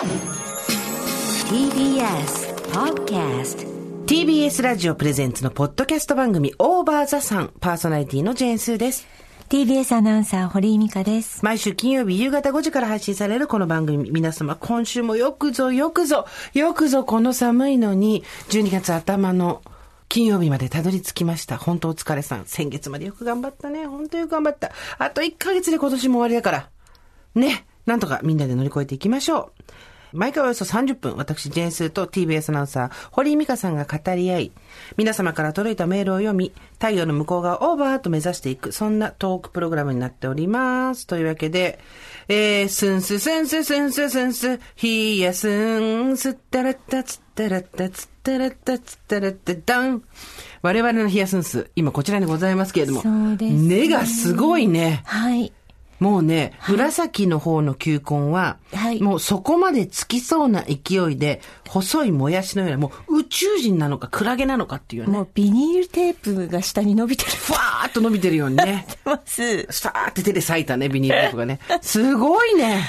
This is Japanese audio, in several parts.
TBS Podcast TBS ラジオプレゼンツのポッドキャスト番組オーバーザさんパーソナリティのジェーンスーです。TBS アナウンサー、堀井美香です。毎週金曜日夕方5時から配信されるこの番組、皆様今週もよくぞよくぞ、よくぞこの寒いのに、12月頭の金曜日までたどり着きました。本当お疲れさん。先月までよく頑張ったね。本当よく頑張った。あと1ヶ月で今年も終わりだから。ね。なんとかみんなで乗り越えていきましょう。毎回およそ30分、私、ジェーンスーと TBS アナウンサー、堀井美香さんが語り合い、皆様から届いたメールを読み、太陽の向こう側オーバーと目指していく、そんなトークプログラムになっております。というわけで、えー、スンススンススンススンス、ヒヤスン、スッタラッタツッタラッタツッタラッタツッタラッタダン。我々のヒヤスンス、今こちらにございますけれども、そうですね根がすごいね。はい。もうね、紫の方の球根は、はいもうそこまでつきそうな勢いで、細いもやしのような、もう宇宙人なのかクラゲなのかっていうねもう、ビニールテープが下に伸びてる。ふわーっと伸びてるようにね。ます。スターって手で裂いたね、ビニールテープがね。すごいね。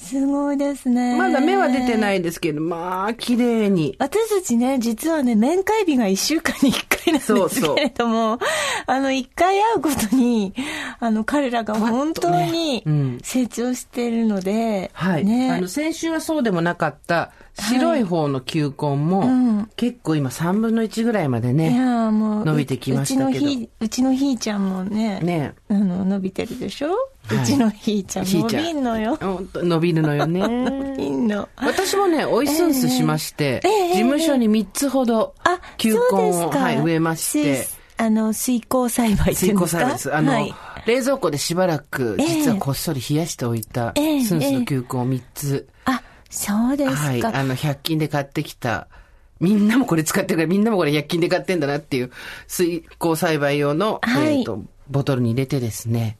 すごいですね。まだ芽は出てないですけど、まあ、綺麗に。私たちね、実はね、面会日が一週間に一回なんそうそうですけれども、あの、一回会うことに、あの、彼らが本当に成長しているので、はい。ね。あの、先週はそうでもなかった、白い方の球根も、うん結構今3分の1ぐらいまでいね、やーもう、伸びてきましたけどうちのひ、うちのひーちゃんもね、ねあの、伸びてるでしょ、はいうちのひーちゃん伸ひーちゃんびんのよ。伸びるのよね。伸びんの。私もね、おいすんすしまして、事務所に3つほどあ、球根を、か。はい、植えまして、水あの、水耕栽培水耕栽培です。あの、はい。冷蔵庫でしばらく、ええ実はこっそり冷やしておいた、ええスンスの球根を3つ、あ、そうですか。はい、あの、100均で買ってきた、みんなもこれ使ってるから、みんなもこれ100均で買ってんだなっていう、水耕栽培用の、はいえっ、と、ボトルに入れてですね、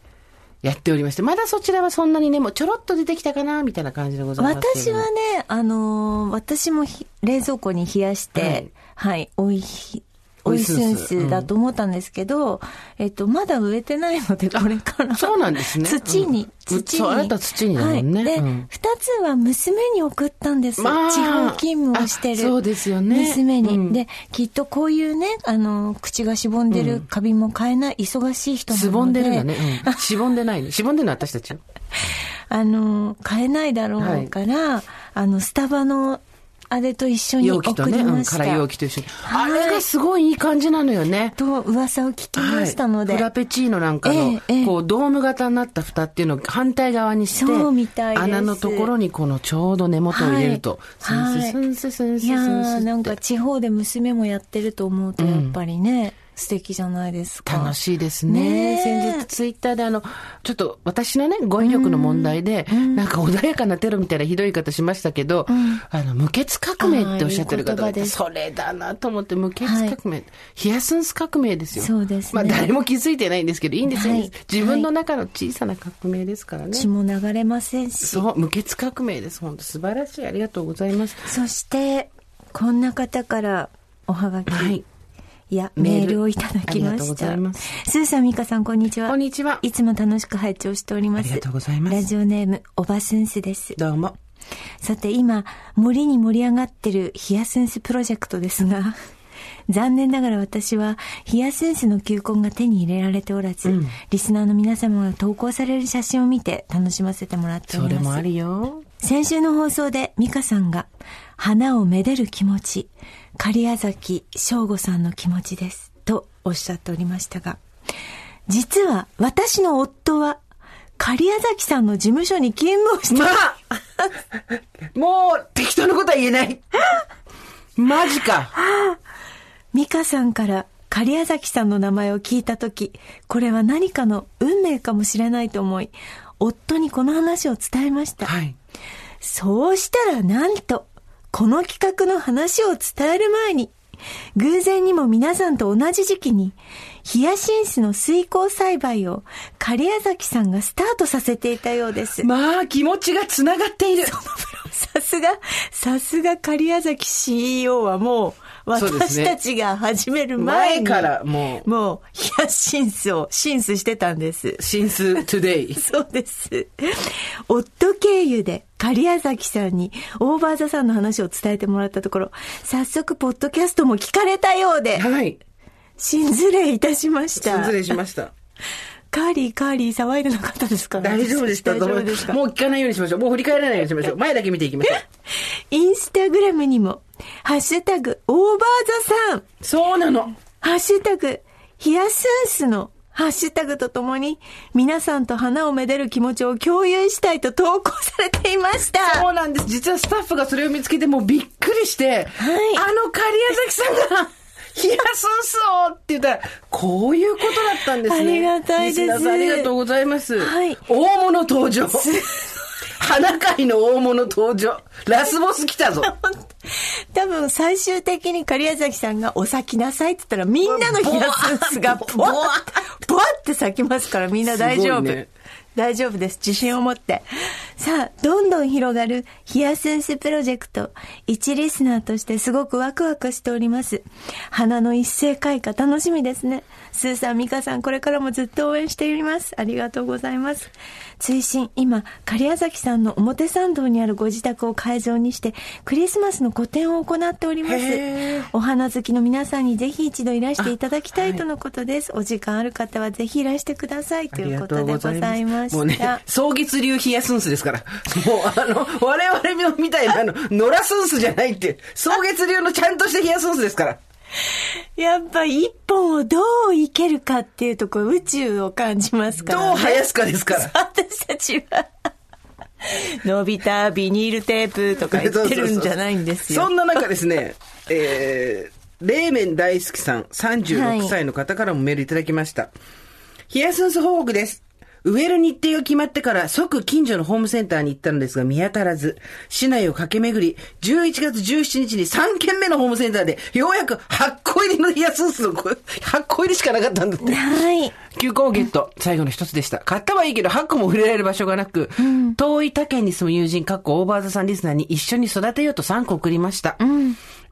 やっておりまして、まだそちらはそんなにね、もうちょろっと出てきたかな、みたいな感じでございます。私はね、あのー私もひ冷蔵庫に冷やして、はい、おいひ、おいすんすだと思ったんですけど、えっと、まだ植えてないので、これから。そうなんですね土に、うん土に。そうあなた土にだもんねはい。で、二、うんつは娘に送ったんです。まあ地方勤務をしてる。あそうですよね娘に、うんで、きっとこういうね、あの、口がしぼんでる花瓶も買えない、忙しい人なので。すぼんでるんだね。うん。しぼんでないね。しぼんでるのは私たちよ。あの、買えないだろうから、あの、スタバのあれと一緒に送容器とね、うん、容器と一緒に。あはい。れがすごいいい感じなのよね。と噂を聞きましたので。はい、フラペチーノなんかの、ええええ。こう、ドーム型になった蓋っていうのを反対側にして、そうみたい穴のところにこのちょうど根元を入れると、はい。スンススンススンスいやスンスー、なんってか地方で娘もやってると思うと、やっぱりね、素敵じゃないですか。楽しいですね。ねえ先日ツイッターであの、ちょっと私のね、語彙力の問題で、なんか穏やかなテロみたいなひどい言い方しましたけど、あの、無血革命っておっしゃってる方がいて、それだなと思って、無血革命、ヒヤスンス革命ですよ。そうですねまあ誰も気づいてないんですけど、いいんですよ、はい自分の中の小さな革命ですからね。血も流れませんし。そう、無血革命です。本当素晴らしい。ありがとうございます。そして、こんな方からおはがき、はい。いや、メールをいただきまありがとうごした。ざいますスーさん、ミカさん、こんにちは。こんにちは。いつも楽しく拝聴しております。ありがとうございますラジオネーム、おばすんすです。どうも。さて今、森に盛り上がってるヒヤスンスプロジェクトですが、残念ながら私はヒヤスンスの球根が手に入れられておらず、うんリスナーの皆様が投稿される写真を見て楽しませてもらっております。それもあるよ。先週の放送で美香さんが花をめでる気持ち、狩矢崎翔吾さんの気持ちですとおっしゃっておりましたが、実は私の夫は狩矢崎さんの事務所に勤務をしてまあもう適当なことは言えない。マジか。美香さんから狩矢崎さんの名前を聞いたとき、これは何かの運命かもしれないと思い、夫にこの話を伝えました。はい。そうしたらなんと、この企画の話を伝える前に、偶然にも皆さんと同じ時期に、ヒヤシンスの水耕栽培を狩矢崎さんがスタートさせていたようです。まあ、気持ちが繋がっている。さすが、さすが狩矢崎 CEO はもう、私たちが始める前に。前からもう。もう、ヒヤシンスを、シンスしてたんです。since today そうです。夫経由で、狩矢崎さんに、オーバーザさんの話を伝えてもらったところ、早速、ポッドキャストも聞かれたようで、はい。心ずれいたしました。失礼しました。カーリー、カーリー騒いでなかったですか大丈夫でした。大丈夫ですかもう聞かないようにしましょう。もう振り返らないようにしましょう。前だけ見ていきましょう。インスタグラムにも、ハッシュタグ、オーバーザさん、そうなのハッシュタグ、ヒヤスンスのハッシュタグとともに、皆さんと花をめでる気持ちを共有したいと投稿されていました。そうなんです。実はスタッフがそれを見つけてもうびっくりして、あの狩矢崎さんが、冷やすんすをって言ったら、こういうことだったんですね。ありがたいですありがとうございます。はい大物登場。花界の大物登場。ラスボス来たぞ。多分最終的に狩矢崎さんがお咲きなさいって言ったらみんなのヒヤスンスが ボワッ、ボワッて咲きますからみんな大丈夫。大丈夫です。自信を持って。さあ、どんどん広がるヒヤスンスプロジェクト。一リスナーとしてすごくワクワクしております。花の一斉開花楽しみですね。スーさん、ミカさん、これからもずっと応援しております。ありがとうございます。追伸、今、狩矢崎さんの表参道にあるご自宅を改造にして、クリスマスの個展を行っております。お花好きの皆さんにぜひ一度いらしていただきたいとのことです。お時間ある方はぜひいらしてくださいということでございました。もうね、草月流冷やすんすですから。もうあの、我々のみたいな、あの、野良すんすじゃないって、草月流のちゃんとした冷やすんすですから。やっぱ一本をどう生けるかっていうところ宇宙を感じますから、ね。どう生やすかですから。私たちは、伸びたビニールテープとか言ってるんじゃないんですよ。そんな中ですね、えー、冷麺大好きさん、36歳の方からもメールいただきました。ヒヤスンス報告です。植える日程が決まってから即近所のホームセンターに行ったのですが見当たらず、市内を駆け巡り、11月17日に3軒目のホームセンターで、ようやく8個入りのヒヤスンスのこ8個入りしかなかったんだって。はい。9個をゲット。最後の一つでした。買ったはいいけど、8個も触れられる場所がなく、遠い他県に住む友人、かっこオーバーザさんリスナーに一緒に育てようと3個送りました。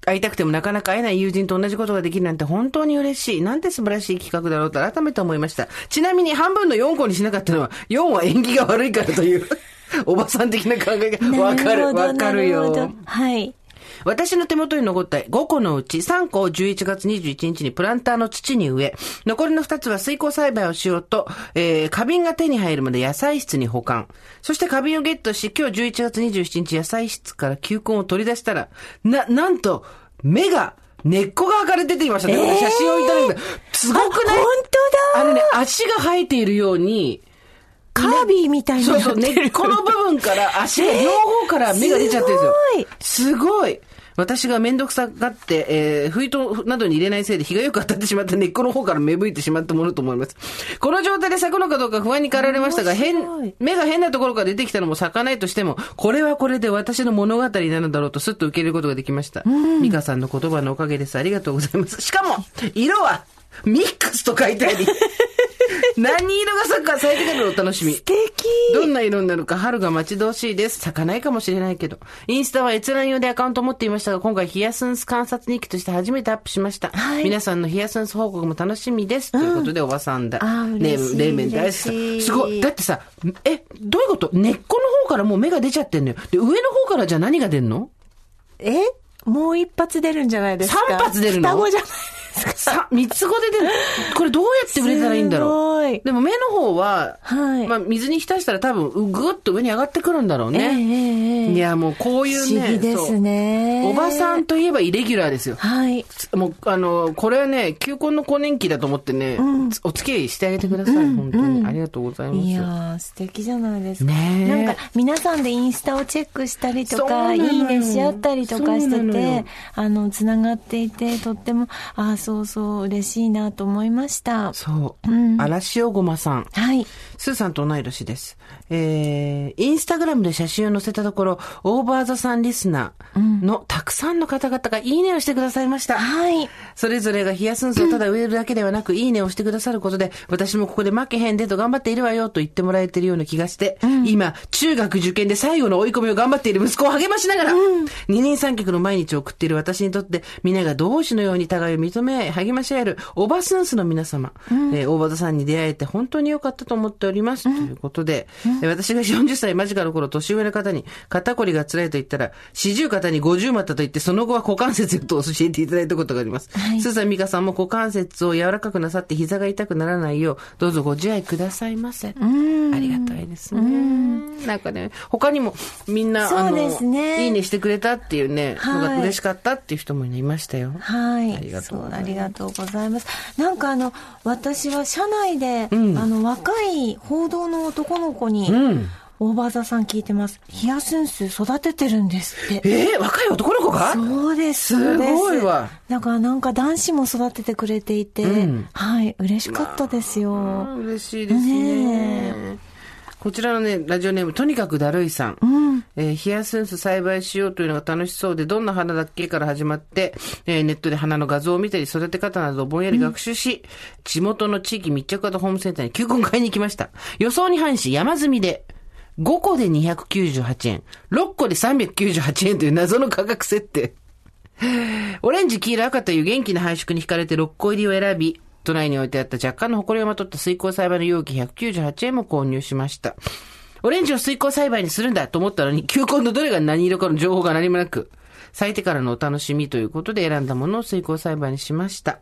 会いたくてもなかなか会えない友人と同じことができるなんて本当に嬉しい。なんて素晴らしい企画だろうと改めて思いました。ちなみに半分の4個にしなかったのは、4は縁起が悪いからという、おばさん的な考えがわかる、わかるよど。はい。私の手元に残った5個のうち3個を11月21日にプランターの土に植え、残りの2つは水耕栽培をしようと、えー、花瓶が手に入るまで野菜室に保管。そして花瓶をゲットし、今日11月27日野菜室から球根を取り出したら、な、なんと、芽が、根っこが剥かれて出てきましたね。えー写真をいただいた。すごくない？あ本当だあのね、足が生えているように、カービィみたいになそうそう。根っこの部分から足が両方から芽が出ちゃってるんですよ。すごい。私がめんどくさがって、えー、封筒などに入れないせいで日がよく当たってしまった根っこの方から芽吹いてしまったものと思います。この状態で咲くのかどうか不安に駆られましたが、変、芽が変なところから出てきたのも咲かないとしても、これはこれで私の物語なのだろうとスッと受け入れることができました。美香さんの言葉のおかげです。ありがとうございます。しかも、色は、ミックスと書いてあり、何色が咲くか咲いてくるの？をお楽しみ。素敵。どんな色になるか？春が待ち遠しいです。咲かないかもしれないけど。インスタは閲覧用でアカウントを持っていましたが、今回ヒヤスンス観察日記として初めてアップしました。はい皆さんのヒヤスンス報告も楽しみです。ということで、おばさんだ。あーね冷麺大好きすごい。だってさ、え、どういうこと？根っこの方からもう芽が出ちゃってんのよ。で、上の方からじゃあ何が出んの？え？もう一発出るんじゃないですか三発出るの？双子じゃないさ、三つ子で出る。これどうやって売れたらいいんだろう？でも目の方は、はいまあ水に浸したら多分、うぐっと上に上がってくるんだろうね。えええいや、もうこういうね。不思議ですねおばさんといえばイレギュラーですよ。はい。もう、あの、これはね、球根の更年期だと思ってね、お付き合いしてあげてください。本当に。ありがとうございます。いやー、素敵じゃないですか。ねえなんか、皆さんでインスタをチェックしたりとか、いいねし合ったりとかしてて、あの、つながっていて、とっても、あーそうそう、嬉しいなと思いました。そう。うん嵐尾ごまさん。はい。スーさんと同い年です。えー、インスタグラムで写真を載せたところ、オーバーザさんリスナーのたくさんの方々がいいねをしてくださいました。はい。それぞれがヒヤスンスをただ 植えるだけではなく、いいねをしてくださることで、私もここで負けへんでと頑張っているわよと言ってもらえてるような気がして、今、中学受験で最後の追い込みを頑張っている息子を励ましながら、二人三脚の毎日を送っている私にとって、皆が同志のように互いを認め励まし合える、オバスンスの皆様、えー大場田さんに出会えて本当に良かったと思っております。ということで、えー私が40歳間近の頃、年上の方に、肩こりが辛いと言ったら、四十肩に50股と言って、その後は股関節へと教えていただいたことがあります。はいスーさん、ミカさんも股関節を柔らかくなさって膝が痛くならないよう、どうぞご自愛くださいませ。ありがたいですね。なんかね、他にもみんな、あそうの、ですねいいねしてくれたっていうね、はいのが嬉しかったっていう人もいましたよ。はい。ありがとうございますありがとうございます。なんかあの、私は社内で、うんあの、若い報道の男の子に、うん。オーバーザさん聞いてます。ヒヤスンス育ててるんですって。えー、若い男の子が？そうです。すごいわだからなんか男子も育ててくれていて、うんはい、嬉しかったですよ。嬉しいですね。ねこちらのね、ラジオネーム、とにかくだるいさん。うん。えーヒヤスンス栽培しようというのが楽しそうで、どんな花だっけから始まって、えーネットで花の画像を見たり、育て方などをぼんやり学習し、地元の地域密着型ホームセンターに球根買いに行きました。予想に反し、山積みで、5個で298円、6個で398円という謎の価格設定。オレンジ、黄色、赤という元気な配色に惹かれて6個入りを選び、都内に置いてあった若干の埃をまとった水耕栽培の容器198円も購入しました。オレンジを水耕栽培にするんだと思ったのに、球根のどれが何色かの情報が何もなく、咲いてからのお楽しみということで選んだものを水耕栽培にしました。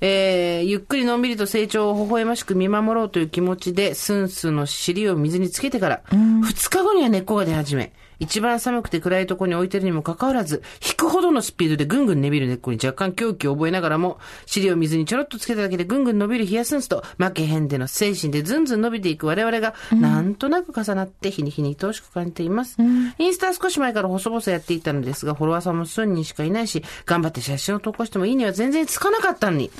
えー、ゆっくりのんびりと成長を微笑ましく見守ろうという気持ちで、スンスの尻を水につけてから、2日後には根っこが出始め、一番寒くて暗いところに置いてるにもかかわらず、引くほどのスピードでぐんぐん伸びる根っこに若干狂気を覚えながらも、尻を水にちょろっとつけただけでぐんぐん伸びるヒヤスンスと、負けへんでの精神でずんずん伸びていく。我々が、なんとなく重なって日に日に愛おしく感じています。インスタは少し前から細々やっていたのですが、フォロワーさんも数人しかいないし、頑張って写真を投稿してもいいには全然つかなかったのに、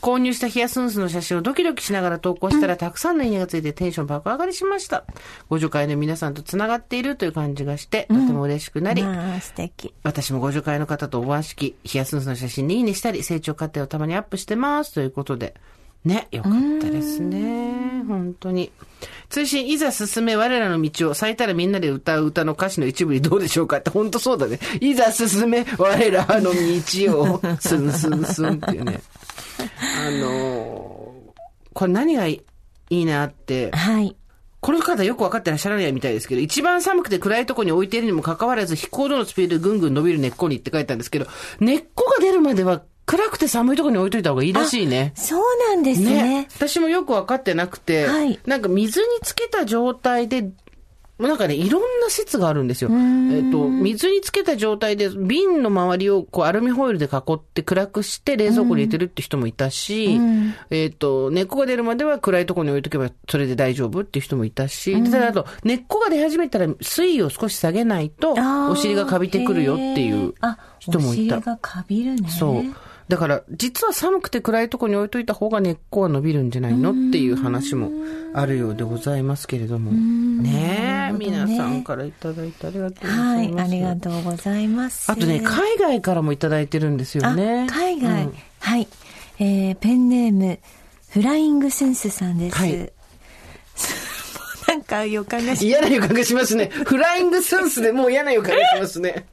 購入したヒヤスンスの写真をドキドキしながら投稿したら、たくさんのいいねがついてテンション爆上がりしました。ご助会の皆さんと繋がっているという感じがして、とても嬉しくなり、まあ、素敵。私もご助会の方とお会い式、ヒヤスンスの写真にいいねしたり、成長過程をたまにアップしてます。ということで。ね、よかったですね。本当に。通信、いざ進め我らの道を、咲いたらみんなで歌う歌の歌詞の一部にどうでしょうかって、本当そうだね。いざ進め我らの道を、スンスンスンっていうね。あのーこれ何がいいなって、はい。この方よくわかってらっしゃらないみたいですけど、一番寒くて暗いところに置いているにもかかわらず、飛行度のスピードでぐんぐん伸びる根っこにって書いたんですけど、根っこが出るまでは暗くて寒いところに置いといた方がいいらしいね。そうなんですね。私もよくわかってなくて、はいなんか水につけた状態で、なんかね、いろんな説があるんですよ。えっと、水につけた状態で、瓶の周りをこうアルミホイルで囲って暗くして冷蔵庫に入れてるって人もいたし、えっと、根っこが出るまでは暗いところに置いとけばそれで大丈夫っていう人もいたし、でただあと、根っこが出始めたら水位を少し下げないと、お尻がカビてくるよっていうあ、人もいたお尻。がカビるね。そう。だから、実は寒くて暗いところに置いといた方が根っこが伸びるんじゃないのっていう話もあるようでございますけれども。ねえ、ね皆さんからいただいてありがとうござはいい、ます。ありがとうございます。あとね、海外からもいただいてるんですよね。あ海外、うんはい。えー、ペンネーム、フライングセンスさんです。はいもう なんか予感がし嫌な予感がしますね。フライングスンスでもう嫌な予感がしますね。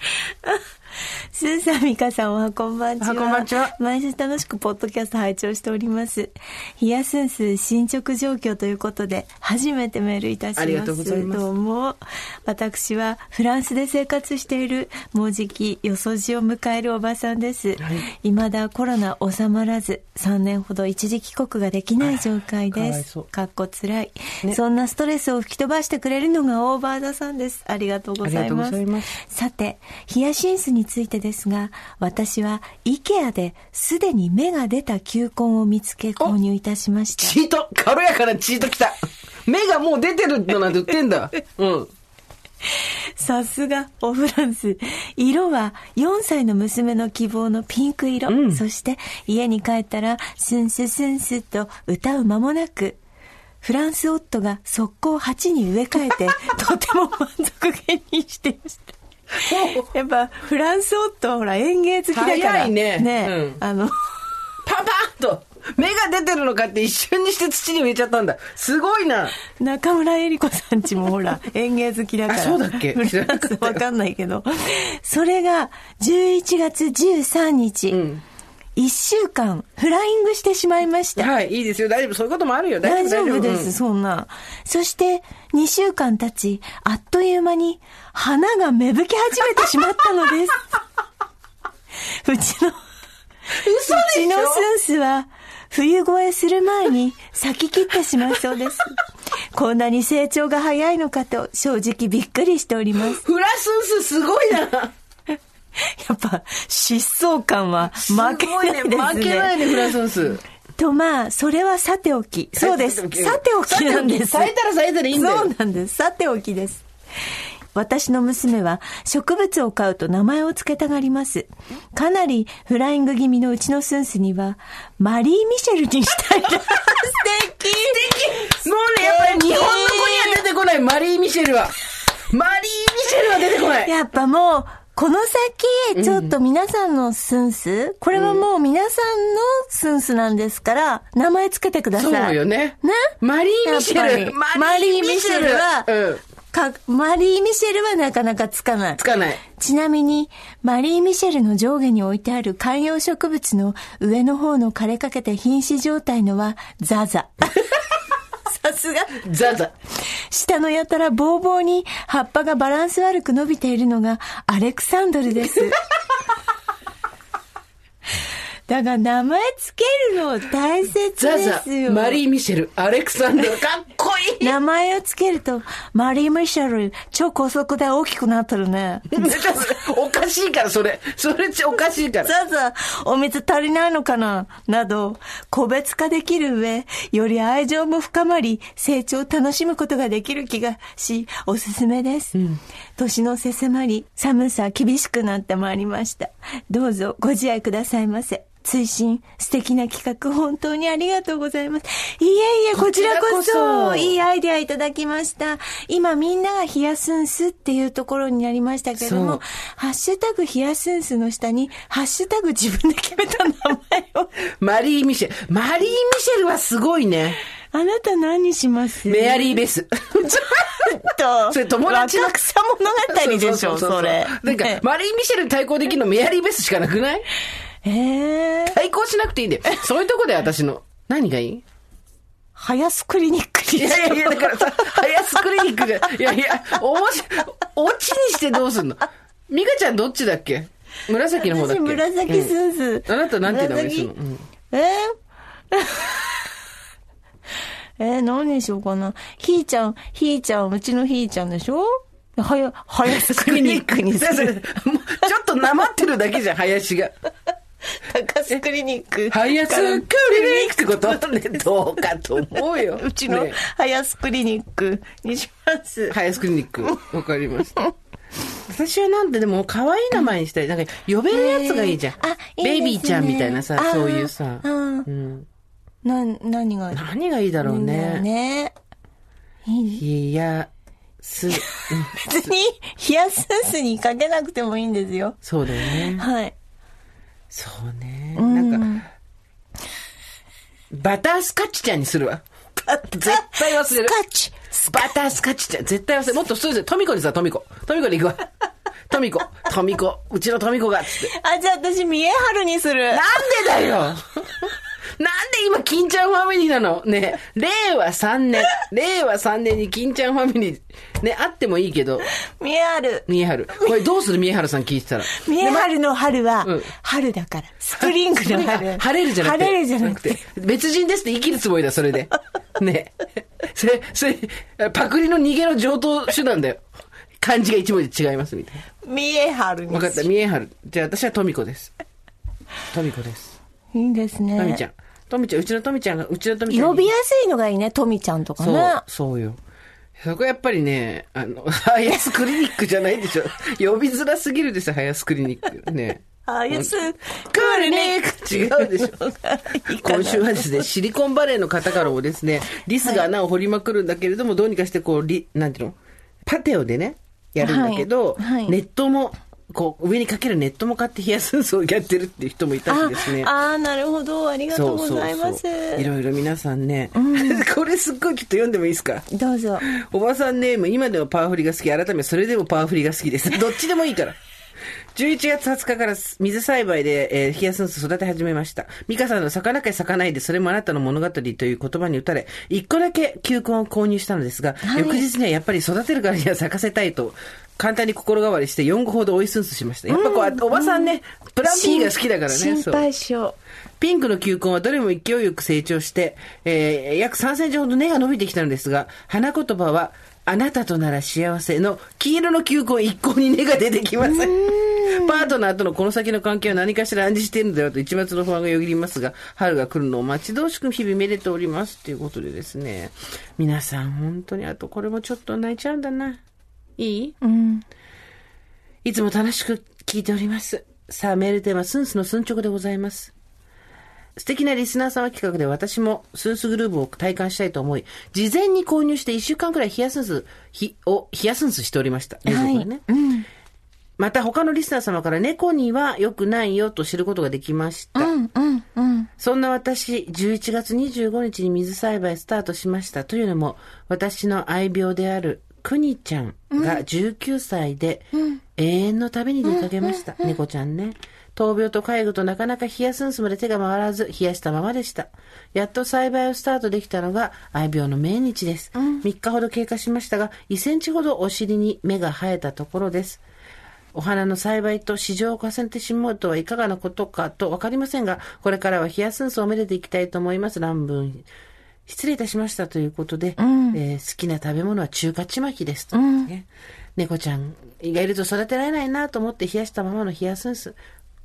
スーさん、ミカさん、おはこんばんちは。おはこんばんちは毎週楽しくポッドキャスト拝聴しております。ヒヤスンス進捗状況ということで、初めてメールいたします。ありがとうございますどうも。私はフランスで生活している、もうじき、よそじを迎えるおばさんです。未だコロナ収まらず、3年ほど一時帰国ができない状態ですかっこつらい、ねそんなストレスを吹き飛ばしてくれるのがオーバーダさんです。ありがとうございありがとうます。ございますさて、ヒヤシンスについてですが、私は IKEA ですでに芽が出た球根を見つけ購入いたしました。チート軽やかなチートきた 目がもう出てるのなんて売ってんだ。うん。さすが、おフランス。色は4歳の娘の希望のピンク色。うんそして家に帰ったら、スンススンスと歌う間もなく、フランス夫が速攻8に植え替えて、とても満足げにしていました。やっぱ、フランス夫はほら園芸好きだから。早いねね、うんあの、パパッと芽が出てるのかって一瞬にして土に植えちゃったんだ。すごいな。中村江里子さんちもほら、園芸好きだから。あそうだっけ？フランスわかんないけど。それが、11月13日、ん1週間、フライングしてしまいました。はい、いいですよ。大丈夫。そういうこともあるよ。大大丈夫丈夫です、うんそんな。そして、2週間経ち、あっという間に、花が芽吹き始めてしまったのです。うちの、う嘘でしょ？ちのスンスは、冬越えする前に咲き切ってしまいそうです。こんなに成長が早いのかと正直びっくりしております。フラスンスすごいな。やっぱ疾走感は負けないですね。負けないね、フラスンス。とまあ、それはさておき。そうです。さておきなんです。咲いたら咲いたらいいんだよ。そうなんです。さておきです。私の娘は植物を飼うと名前を付けたがります。かなりフライング気味のうちのスンスには、マリー・ミシェルにしたいな。素敵もうね、やっぱり日本の子には出てこない、マリー・ミシェルは。マリー・ミシェルは出てこない。やっぱもう、この先、ちょっと皆さんのスンス、これはもう皆さんのスンスなんですから、名前つけてください。そうよねね？マリーミシェルマリー・ミシェルは、うんかマリー・ミシェルはなかなかつかない。つかない。ちなみに、マリー・ミシェルの上下に置いてある観葉植物の上の方の枯れかけて瀕死状態のは、ザザ。さすが。ザザ。下のやたらボーボーに葉っぱがバランス悪く伸びているのがアレクサンドルです。だが名前つけるの大切ザザですよ。、マリー・ミシェル、アレクサンドル、かっこいい。名前をつけると、マリー・ミシェル、超高速で大きくなってるね。おかしいから、それ。それおかしいから。ザザ、お水足りないのかな？など、個別化できる上、より愛情も深まり、成長を楽しむことができる気がし、おすすめです。年のせ迫り、寒さ厳しくなってまいりました。どうぞご自愛くださいませ。追伸、素敵な企画、本当にありがとうございます。いえいえ、こちらこそ、いいアイデアいただきました。今みんながヒヤスンスっていうところになりましたけれども、ハッシュタグヒヤスンスの下に、ハッシュタグ自分で決めた名前を。マリー・ミシェル。マリー・ミシェルはすごいね。あなた何にします？メアリー・ベス。と、それ友達の若草物語でしょ、それ。なんか、ねマリー・ミシェルに対抗できるのメアリー・ベスしかなくない？えー、対抗しなくていいんだよ。そういうとこで私の。何がいい？ハヤスクリニックに。いやいやいや、だからさ、ハヤスクリニックじゃ、いやいや、おもし、オチにしてどうすんの？ミカちゃんどっちだっけ？紫の方だっ私け紫スうんー。ス。あなたなんて名前にするの、うん。え？ー えー、何にしようかな。ひーちゃん、ひーちゃん、うちのひーちゃんでしょ？はや、はやスクリニックにする。ちょっとなまってるだけじゃん、林が。高須クリニック。ハヤスクリニックってことね、どうかと思うよ。うちの？ねハヤスクリニックにします。ハヤスクリニック。わかりました。私はなんてでも可愛い名前にしたい。なんか呼べるやつがいいじゃん。あいいベイビーちゃんみたいなさそういうさ。うんうんな、何がいい？何がいいだろうね。ね。いや、す、うん別に、ヒヤスンスにかけなくてもいいんですよ。そうだよね。はい。そうね。うんなんか、バタースカッチちゃんにするわ。絶対忘れる。スカッチ。バタースカッチちゃん。絶対忘れる。もっと普通で、トミコにさ、トミコ。トミコで行くわ。トミコ。トミコ。うちのトミコが、つって。あ、じゃあ私、見えはるにする。なんでだよで今、金ちゃんファミリーなの？ね令和3年。令和3年に金ちゃんファミリー、ね、あってもいいけど、見えはる。見えはる。これどうする？見えはるさん聞いてたら。見えはるの春はうん、春だから。スプリングの春。晴れるじゃなくて。晴れるじゃなくて。。別人ですって生きるつもりだ、それで。ね。それ、それ、パクリの逃げの上等手段だよ。漢字が一文字違います、みたい見えはるわかった、見えはる。じゃあ私はトミコです。トミコです。いいですね。トミちゃん。トミちゃん、うちのトミちゃんが、うちのトミちゃんに。呼びやすいのがいいね、トミちゃんとかね。そう、そうよ。そこやっぱりね、あの、ハヤスクリニックじゃないでしょ。呼びづらすぎるですよ、ハヤ スクリニック。ね。あやす、クリニック違うでしょ。今週はですね、シリコンバレーの方からもですね、リスが穴を掘りまくるんだけれども、どうにかしてこう、リ、なんていうの？パテオでね、やるんだけど、はいはいネットも、こう、上にかけるネットも買って冷やすんすをやってるっていう人もいたしですね。ああー、なるほど。ありがとうございます。いろいろ皆さんね、これすっごいちょっと読んでもいいですか？どうぞ。おばさんネーム、今でもパワフリが好き、改めそれでもパワフリが好きです。どっちでもいいから。11月20日から水栽培で、えー、ヒヤスンス育て始めました。ミカさんの咲か咲かないで、それもあなたの物語という言葉に打たれ、一個だけ球根を購入したのですが、はい翌日にはやっぱり育てるからには咲かせたいと、簡単に心変わりして4個ほど追いスンスしました。やっぱこう、おばさんね、プラン B が好きだからね。心配性。ピンクの球根はどれも勢いよく成長して、えー約3センチほど根が伸びてきたのですが、花言葉は、あなたとなら幸せの黄色の球根一向に根が出てきません。パートナーとのこの先の関係は何かしら暗示しているのだろうと一抹の不安がよぎりますが、春が来るのを待ち遠しく日々めでております。ということでですね。皆さん本当に、あとこれもちょっと泣いちゃうんだな。いい？うん。いつも楽しく聞いております。さあ、メールテーマ、スンスの寸直でございます。素敵なリスナー様企画で私もスンスグルーブを体感したいと思い、事前に購入して1週間くらい冷やすんす、ひ、を冷やすんすしておりました。冷蔵庫でね。うん。また他のリスナー様から猫には良くないよと知ることができました。うん、うん、うん。そんな私、11月25日に水栽培スタートしました。というのも、私の愛病であるくにちゃんが19歳で、永遠の旅に出かけました。猫ちゃんね。闘病と介護となかなか冷やすんすまで手が回らず、冷やしたままでした。やっと栽培をスタートできたのが愛病の命日です。3日ほど経過しましたが、1センチほどお尻に芽が生えたところです。お花の栽培と市場を重ねてしまうとはいかがなことかとわかりませんが、これからはヒヤスンスをめでていきたいと思います。乱文。失礼いたしましたということで、えー好きな食べ物は中華ちまきですと、ね猫ちゃんがいると育てられないなと思って冷やしたままのヒヤスンス。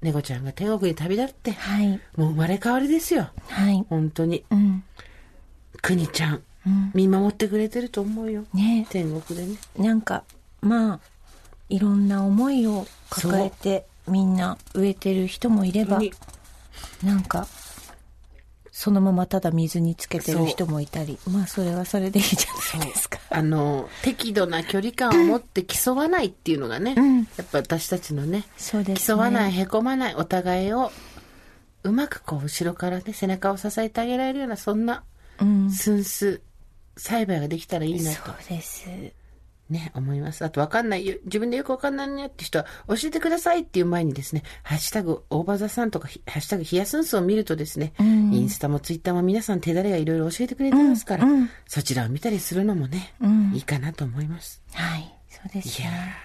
猫ちゃんが天国に旅立って、はい。もう生まれ変わりですよ。はい。本当に。うん。くにちゃん、見守ってくれてると思うよ。ね天国でね。なんか、まあ、いろんな思いを抱えて、みんな植えてる人もいれば、になんか、そのままただ水につけてる人もいたり、まあそれはそれでいいじゃないですか。あの、適度な距離感を持って競わないっていうのがね、んやっぱ私たちのね、そうですね競わない、へこまない、お互いを、うまくこう、後ろからね、背中を支えてあげられるような、そんな、うん。寸数、栽培ができたらいいなそと、うです。ね、思います。あと、わかんない、よ自分でよくわかんないねって人は、教えてくださいっていう前にですね、ハッシュタグ、大場座さんとか、ハッシュタグ、ヒヤスンスを見るとですね、インスタもツイッターも皆さん手だれがいろいろ教えてくれてますから、そちらを見たりするのもね、いいかなと思います。はい。そうですね。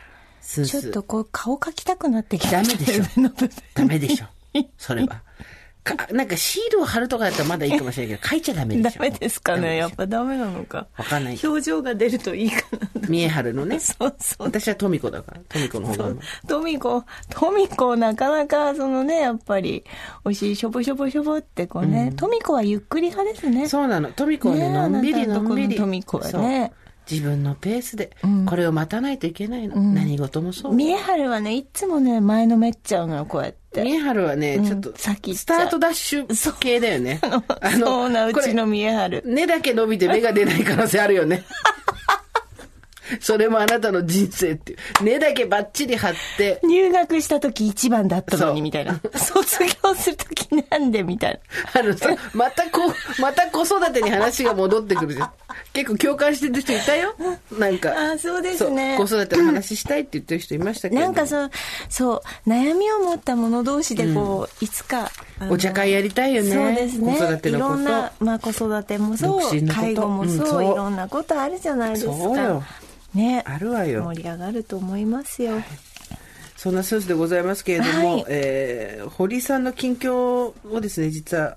スンスちょっとこう顔描きたくなってきた。ダメでしょダメでしょ。それは。か、なんかシールを貼るとかだったらまだいいかもしれないけど、書いちゃダメでしょ。ダメですかねやっぱ。ぱダメなのか。わかんない表情が出るといいかな。見え張るのね。そうそう。私はトミコだから。トミコの方が。トミコ、トミコなかなかそのね、やっぱり、お尻しょぼしょぼしょぼってこうね、トミコはゆっくり派ですね。そうなの。トミコはね、のんびりのんびり。のトミコはね。自分のペースで、んこれを待たないといけないの。何事もそう。見えはるはね、いつもね、前のめっちゃうのよ、こうやって。見え張るはね、うんちょっと、先スタートダッシュ系だよね。あそうな、うちの見えはる。根だけ伸びて芽が出ない可能性あるよね。それもあなたの人生っていう。根だけバッチリ張って、入学した時一番だったのに、みたいな。卒業する時なんで、みたいな。あのさ、またこう、また子育てに話が戻ってくるじゃん。結構共感してる人いたよ？なんか。あそうですね子育ての話したいって言ってる人いましたけど。なんかそう、そう、悩みを持った者同士でこう、いつか、お茶会やりたいよね。そうですね。子育てのこと。いろんな、まあ子育てもそう、介護もそう、うんそういろんなことあるじゃないですか。そうよ。ね。あるわよ盛り上がると思いますよ。そんなスースでございますけれども、はいえー堀さんの近況をですね、実は、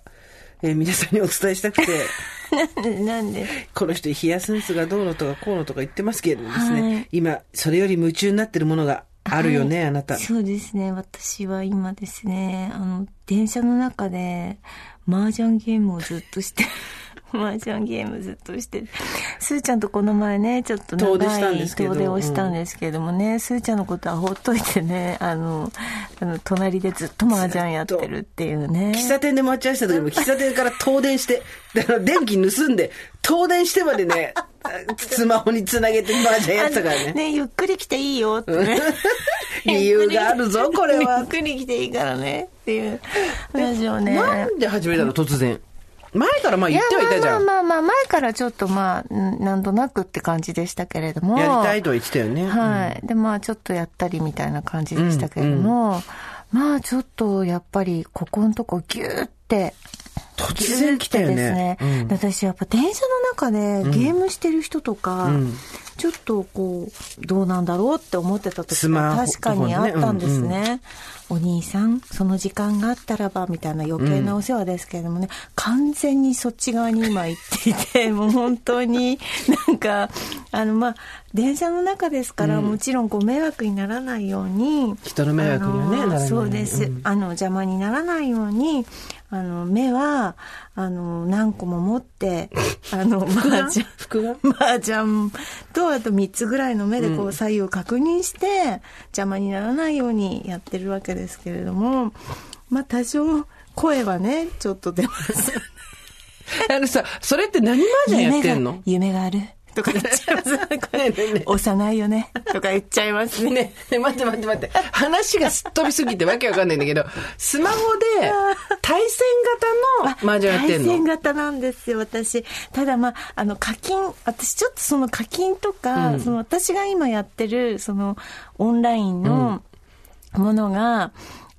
えー皆さんにお伝えしたくて、なんで、なんで。この人、ヒヤスンスがどうのとかこうのとか言ってますけれどもですね、はい今、それより夢中になってるものがあるよね、あなた。そうですね。私は今ですね、あの、電車の中で、麻雀ゲームをずっとしてマージャンゲームずっとしてる。スーちゃんとこの前ね、ちょっと長遠出したんい遠出をしたんですけどもね、スーちゃんのことはほっといてね、あの、あの、隣でずっとマージャンやってるっていうね。喫茶店で待ち合わせた時も喫茶店から東電して、だから電気盗んで、東電してまでね、スマホにつなげてマージャンやってたからね。ね、ゆっくり来ていいよってね。理由があるぞ、これゆはっ。くり来ていいからねっていう話をね。なんで始めたの突然？前からまあ言ってはいたじゃん。まあまあまあ、前からちょっとまあ、なんとなくって感じでしたけれども。やりたいとは言ってたよね。はい。で、まあ、ちょっとやったりみたいな感じでしたけれども、まあ、ちょっと、やっぱり、ここのとこギューって、突然来たよね。ですね。私、やっぱ電車の中でゲームしてる人とか、んちょっとこう、どうなんだろうって思ってた時が確かにあったんですね。お兄さん、その時間があったらば、みたいな余計なお世話ですけれどもね、完全にそっち側に今行っていて、もう本当になんか、あの、まあ、電車の中ですから、もちろんご迷惑にならないように、人の迷惑にはねならないそうです。うんあの、邪魔にならないように、あの、目は、あの、何個も持って、あの、マージャン、服がマージャンと、あと3つぐらいの目でこう左右を確認して、邪魔にならないようにやってるわけですけれども、まあ多少、声はね、ちょっと出ます。あのさ、それって何マージャンやってんの？夢があるとか言っちゃいます。これねえね幼いよね。とか言っちゃいますね。ね、ね、待って待って待って。話がすっ飛びすぎてわけわかんないんだけど、スマホで対戦型の麻雀やってん対戦の型なんですよ、私。ただまあ、あの、課金、私ちょっとその課金とか、その私が今やってる、その、オンラインのものが、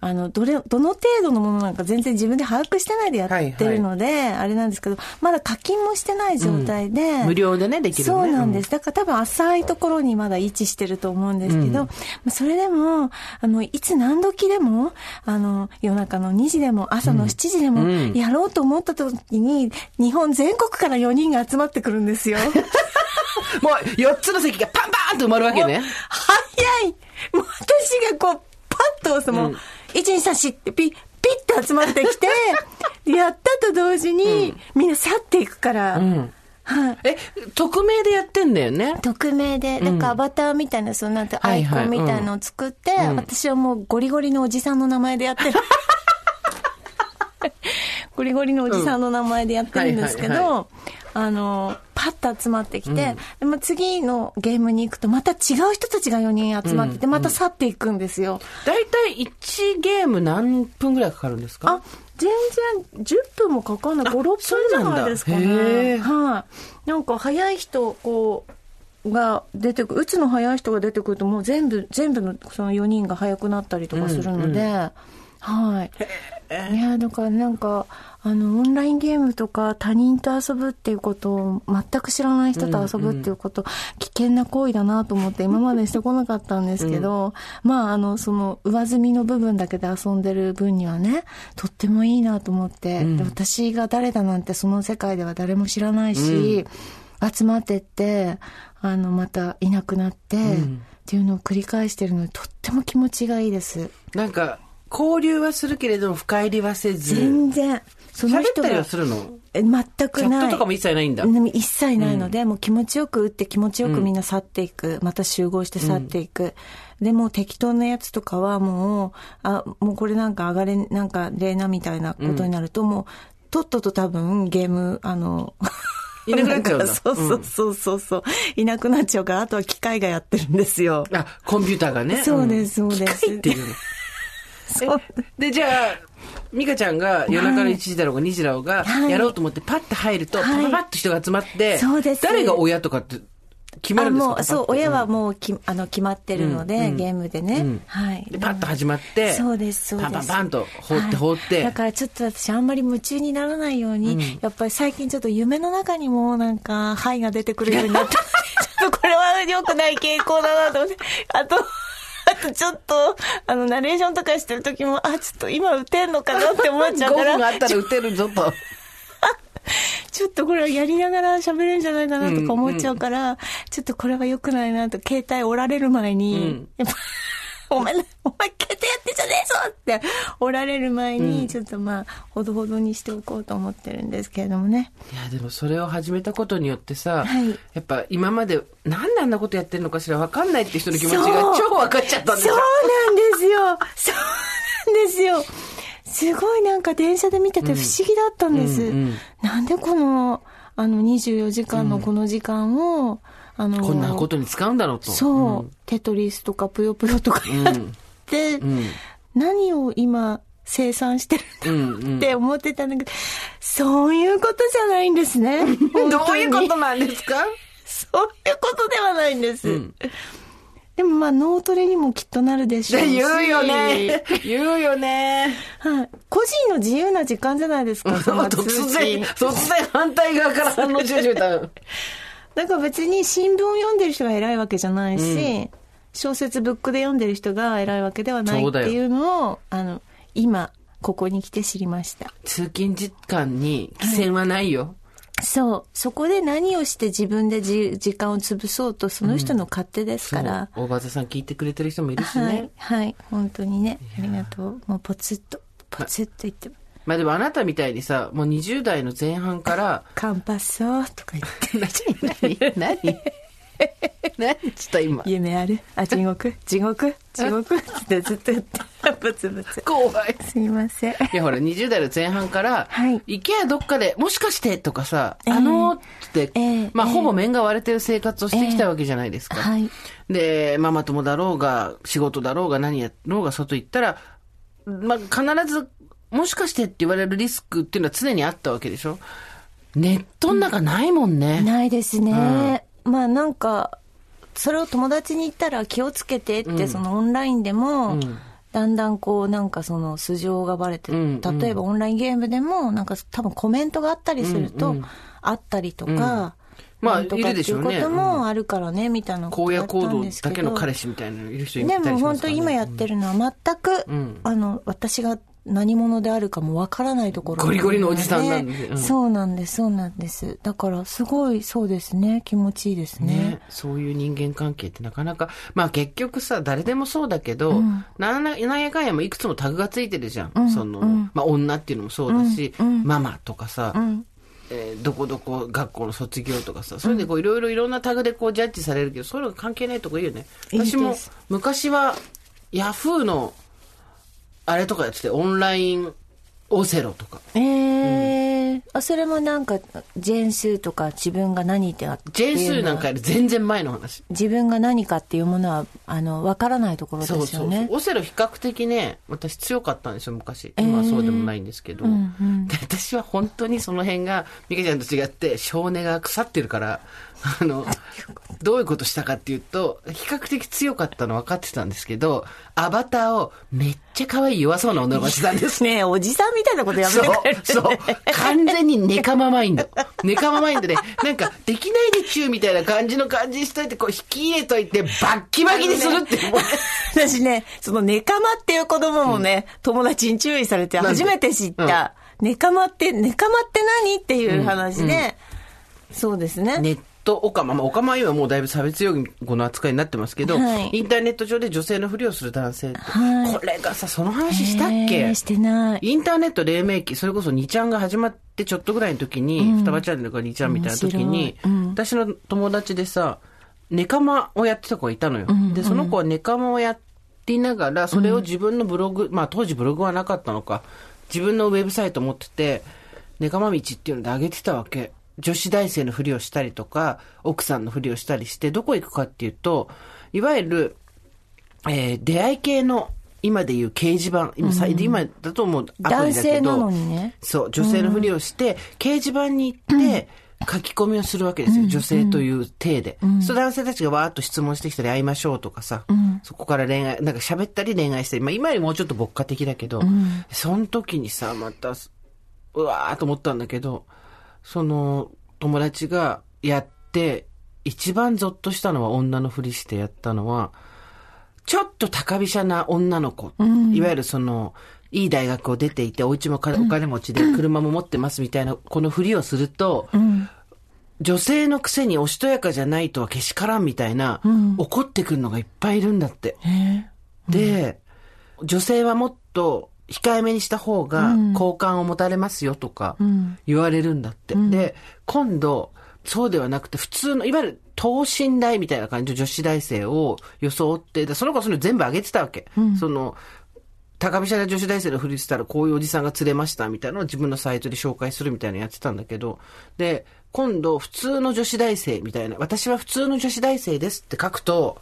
あの、どれ、どの程度のものなんか全然自分で把握してないでやってるので、あれなんですけど、まだ課金もしてない状態で、無料でね、できるのね。そうなんです。だから多分浅いところにまだ位置してると思うんですけど、まあそれでも、あの、いつ何時でも、あの、夜中の2時でも朝の7時でも、やろうと思った時に、日本全国から4人が集まってくるんですよ。もう4つの席がパンパーンと埋まるわけね。早い。もう私がこう、パッと押す。ともう、1、2、3、4ってピッ、ピッと集まってきて、で やったと同時に、みんな去っていくから、はい。え、匿名でやってんだよね？匿名で、なんかアバターみたいな、そうなんてアイコンみたいなのを作って、私はもうゴリゴリのおじさんの名前でやってる。ゴリゴリのおじさんの名前でやってるんですけうんはいはいど、あの、パッと集まってきて、でも次のゲームに行くとまた違う人たちが4人集まってて、また去っていくんですよ。だいたい1ゲーム何分ぐらいかかるんですか？あ、全然10分もかかんない。5、6分じゃないですかね。ーはい。なんか早い人、こう、が出てくる、打つの早い人が出てくるともう全部、全部のその4人が早くなったりとかするので、はい。いや、だからなんか、あの、オンラインゲームとか他人と遊ぶっていうことを、全く知らない人と遊ぶっていうこと、危険な行為だなと思って今までしてこなかったんですけど、まあ、あの、その上積みの部分だけで遊んでる分にはね、とってもいいなと思って、で私が誰だなんてその世界では誰も知らないし、集まってって、あの、またいなくなって、っていうのを繰り返してるので、とっても気持ちがいいです。なんか、交流はするけれども深入りはせず。全然。その喋ったりはするの？え全くない。チャットとかも一切ないんだうん一切ないので、もう気持ちよく打って気持ちよくみんな去っていく。また集合して去っていく。でもう適当なやつとかはもう、あ、もうこれなんか上がれ、なんか例なみたいなことになると、もう、とっとと多分ゲーム、あの、いなくなっちゃうんだか そうそうそうそうそう、いなくなっちゃうから、あとは機械がやってるんですよ。あ、コンピューターがね。そうですそうです機械っていうの。で、じゃあ、美香ちゃんが夜中の1時だろうが2時だろうが、はい。やろうと思ってパッと入ると、はい。パパパッと人が集まって、誰が親とかって決まるんですか？あもう、そう、親はもうき、あの、決まってるので、ゲームでね。うん。はい。でパッと始まって、そうです、そうです。パンパンパンと放ってはい。放って。だからちょっと私あんまり夢中にならないように、やっぱり最近ちょっと夢の中にもなんか、肺が出てくるようになって、ちょっとこれは良くない傾向だなと思って、あと、あとちょっと、あの、ナレーションとかしてる時も、あ、ちょっと今打てんのかなって思っちゃう5から、分があったら打てるぞと。ちょっとこれはやりながら喋れるんじゃないかなとか思っちゃうから、ちょっとこれは良くないなと、携帯折られる前に、うん。やっぱ、お前、お前携帯やってんじゃねえぞっておられる前に、ちょっとまあ、ほどほどにしておこうと思ってるんですけれどもね。いや、でもそれを始めたことによってさ、はいやっぱ今までなんであんなことやってるのかしら分かんないって人の気持ちが超分かっちゃったんですそうよ。なんですよ。そうなんですよ。すごいなんか電車で見てて不思議だったんです。うんうんなんでこの、あの24時間のこの時間を、あの、こんなことに使うんだろうと。そう、テトリスとかぷよぷよとかやって、ん何を今生産してるんだうんうんって思ってたんだけど、そういうことじゃないんですね。うん。どういうことなんですか？そういうことではないんです。んでもまあ脳トレにもきっとなるでしょうし。言うよね。言うよね。はい。個人の自由な時間じゃないですか、突然、信。突然反対側から反応し始めた。だから別に新聞を読んでる人が偉いわけじゃないし、小説ブックで読んでる人が偉いわけではないっていうのを、あの、今、ここに来て知りました。通勤時間に規制はないよ。そう。そこで何をして自分でじ時間を潰そうと、その人の勝手ですから。そう大場さん聞いてくれてる人もいるしはいね。。はい。本当にね。ありがとう。もうポツッと、ポツッと言って。まあでもあなたみたいにさ、もう20代の前半から、カンパッソーとか言って。何 何何？何つった今。夢ある？あ、地獄？地獄？地獄？ってずっと言って。ブツブツ。怖い。すいません。いやほら、20代の前半から、はい行けやどっかで、もしかしてとかさ、ええあのーって、ええまあ、ええほぼ面が割れてる生活をしてきたわけじゃないですか。はい。で、ママ友だろうが、仕事だろうが、何やろうが、外行ったら、まあ、必ず、もしかしてって言われるリスクっていうのは常にあったわけでしょネットの中ないもんね。ないですね。まあなんか、それを友達に言ったら気をつけてって、そのオンラインでも、だんだんこうなんかその素性がバレて、例えばオンラインゲームでもなんか多分コメントがあったりすると、あったりとか、まあいるでしょうねっていうこともあるからね、みたいなことやった荒野行動んですけど。だけの彼氏みたいなのいる人いたでも。本当今やってるのは全く、うん。あの、私が何者であるかもわからないところゴリゴリのおじさんなんでうん。そうなんです、そうなんです。だからすごいそうですね、気持ちいいですね。ね、そういう人間関係ってなかなか、まあ結局さ、誰でもそうだけど、なん。ななんやかんやもいくつもタグがついてるじゃん。その、まあ女っていうのもそうだし、ママとかさ、えーどこどこ学校の卒業とかさ、それでこういろいろいろんなタグでこうジャッジされるけど、そういうの関係ないとこいいよね。私も昔はヤフーのあれとかやってて、オンラインオセロとか。ええあ、それもなんか、ジェーンスーとか自分が何ってあってジェーンスーいうのはなんかより全然前の話。自分が何かっていうものは、あの、わからないところですよそうそうそうね。オセロ比較的ね、私強かったんですよ、昔。今はそうでもないんですけど。うんうんで私は本当にその辺が、ミカちゃんと違って、少年が腐ってるから、あの、どういうことしたかっていうと、比較的強かったの分かってたんですけど、アバターをめっちゃ可愛い弱そうな女の子にしたんです。ねえ、おじさんみたいなことやめそうてくれる、そう。完全にネカママインド。ネカママインドで、なんか、できないでちゅうみたいな感じの感じにしといて、こう、引き入れといて、バッキバキにするって、もう私ね、そのネカマっていう子供もね、友達に注意されて初めて知った。ネカマって、ネカマって何？っていう話で、そうですね。ネットオカマ、まあ、オカマ今もうだいぶ差別用語の扱いになってますけど、はい。インターネット上で女性のふりをする男性って、はい。これがさ、その話したっえけーしてない。インターネット黎明期、それこそ2ちゃんが始まってちょっとぐらいの時に、双葉チャンネルが2ちゃんみたいな時に、うん。私の友達でさ、ネカマをやってた子がいたのよ。で、その子はネカマをやりながら、それを自分のブログ、まあ当時ブログはなかったのか、自分のウェブサイト持ってて、ネカマ道っていうので上げてたわけ。女子大生のふりをしたりとか、奥さんのふりをしたりして、どこ行くかっていうと、いわゆる、えー出会い系の、今でいう掲示板、今,さ、今だともうアプ男リだけど、ね。そう、女性のふりをして、掲示板に行って、書き込みをするわけですよ。女性という体で。そう男性たちがわーっと質問してきたり会いましょうとかさ、そこから恋愛、なんか喋ったり恋愛したり、まあ今よりもうちょっと牧歌的だけど、その時にさ、また、うわーと思ったんだけど、その友達がやって、一番ゾッとしたのは女のふりしてやったのは、ちょっと高飛車な女の子、いわゆるその、いい大学を出ていて、お家もかお金持ちで 車も持ってますみたいな、このふりをすると、女性のくせにおしとやかじゃないとはけしからんみたいな、怒ってくるのがいっぱいいるんだって。で、女性はもっと控えめにした方が好感を持たれますよとか言われるんだって。で、今度、そうではなくて普通の、いわゆる等身大みたいな感じの女子大生を装って、でその子はそれ全部上げてたわけ。その、高飛車で女子大生のふりしたらこういうおじさんが釣れましたみたいなのを自分のサイトで紹介するみたいなのやってたんだけど、で、今度普通の女子大生みたいな、私は普通の女子大生ですって書くと、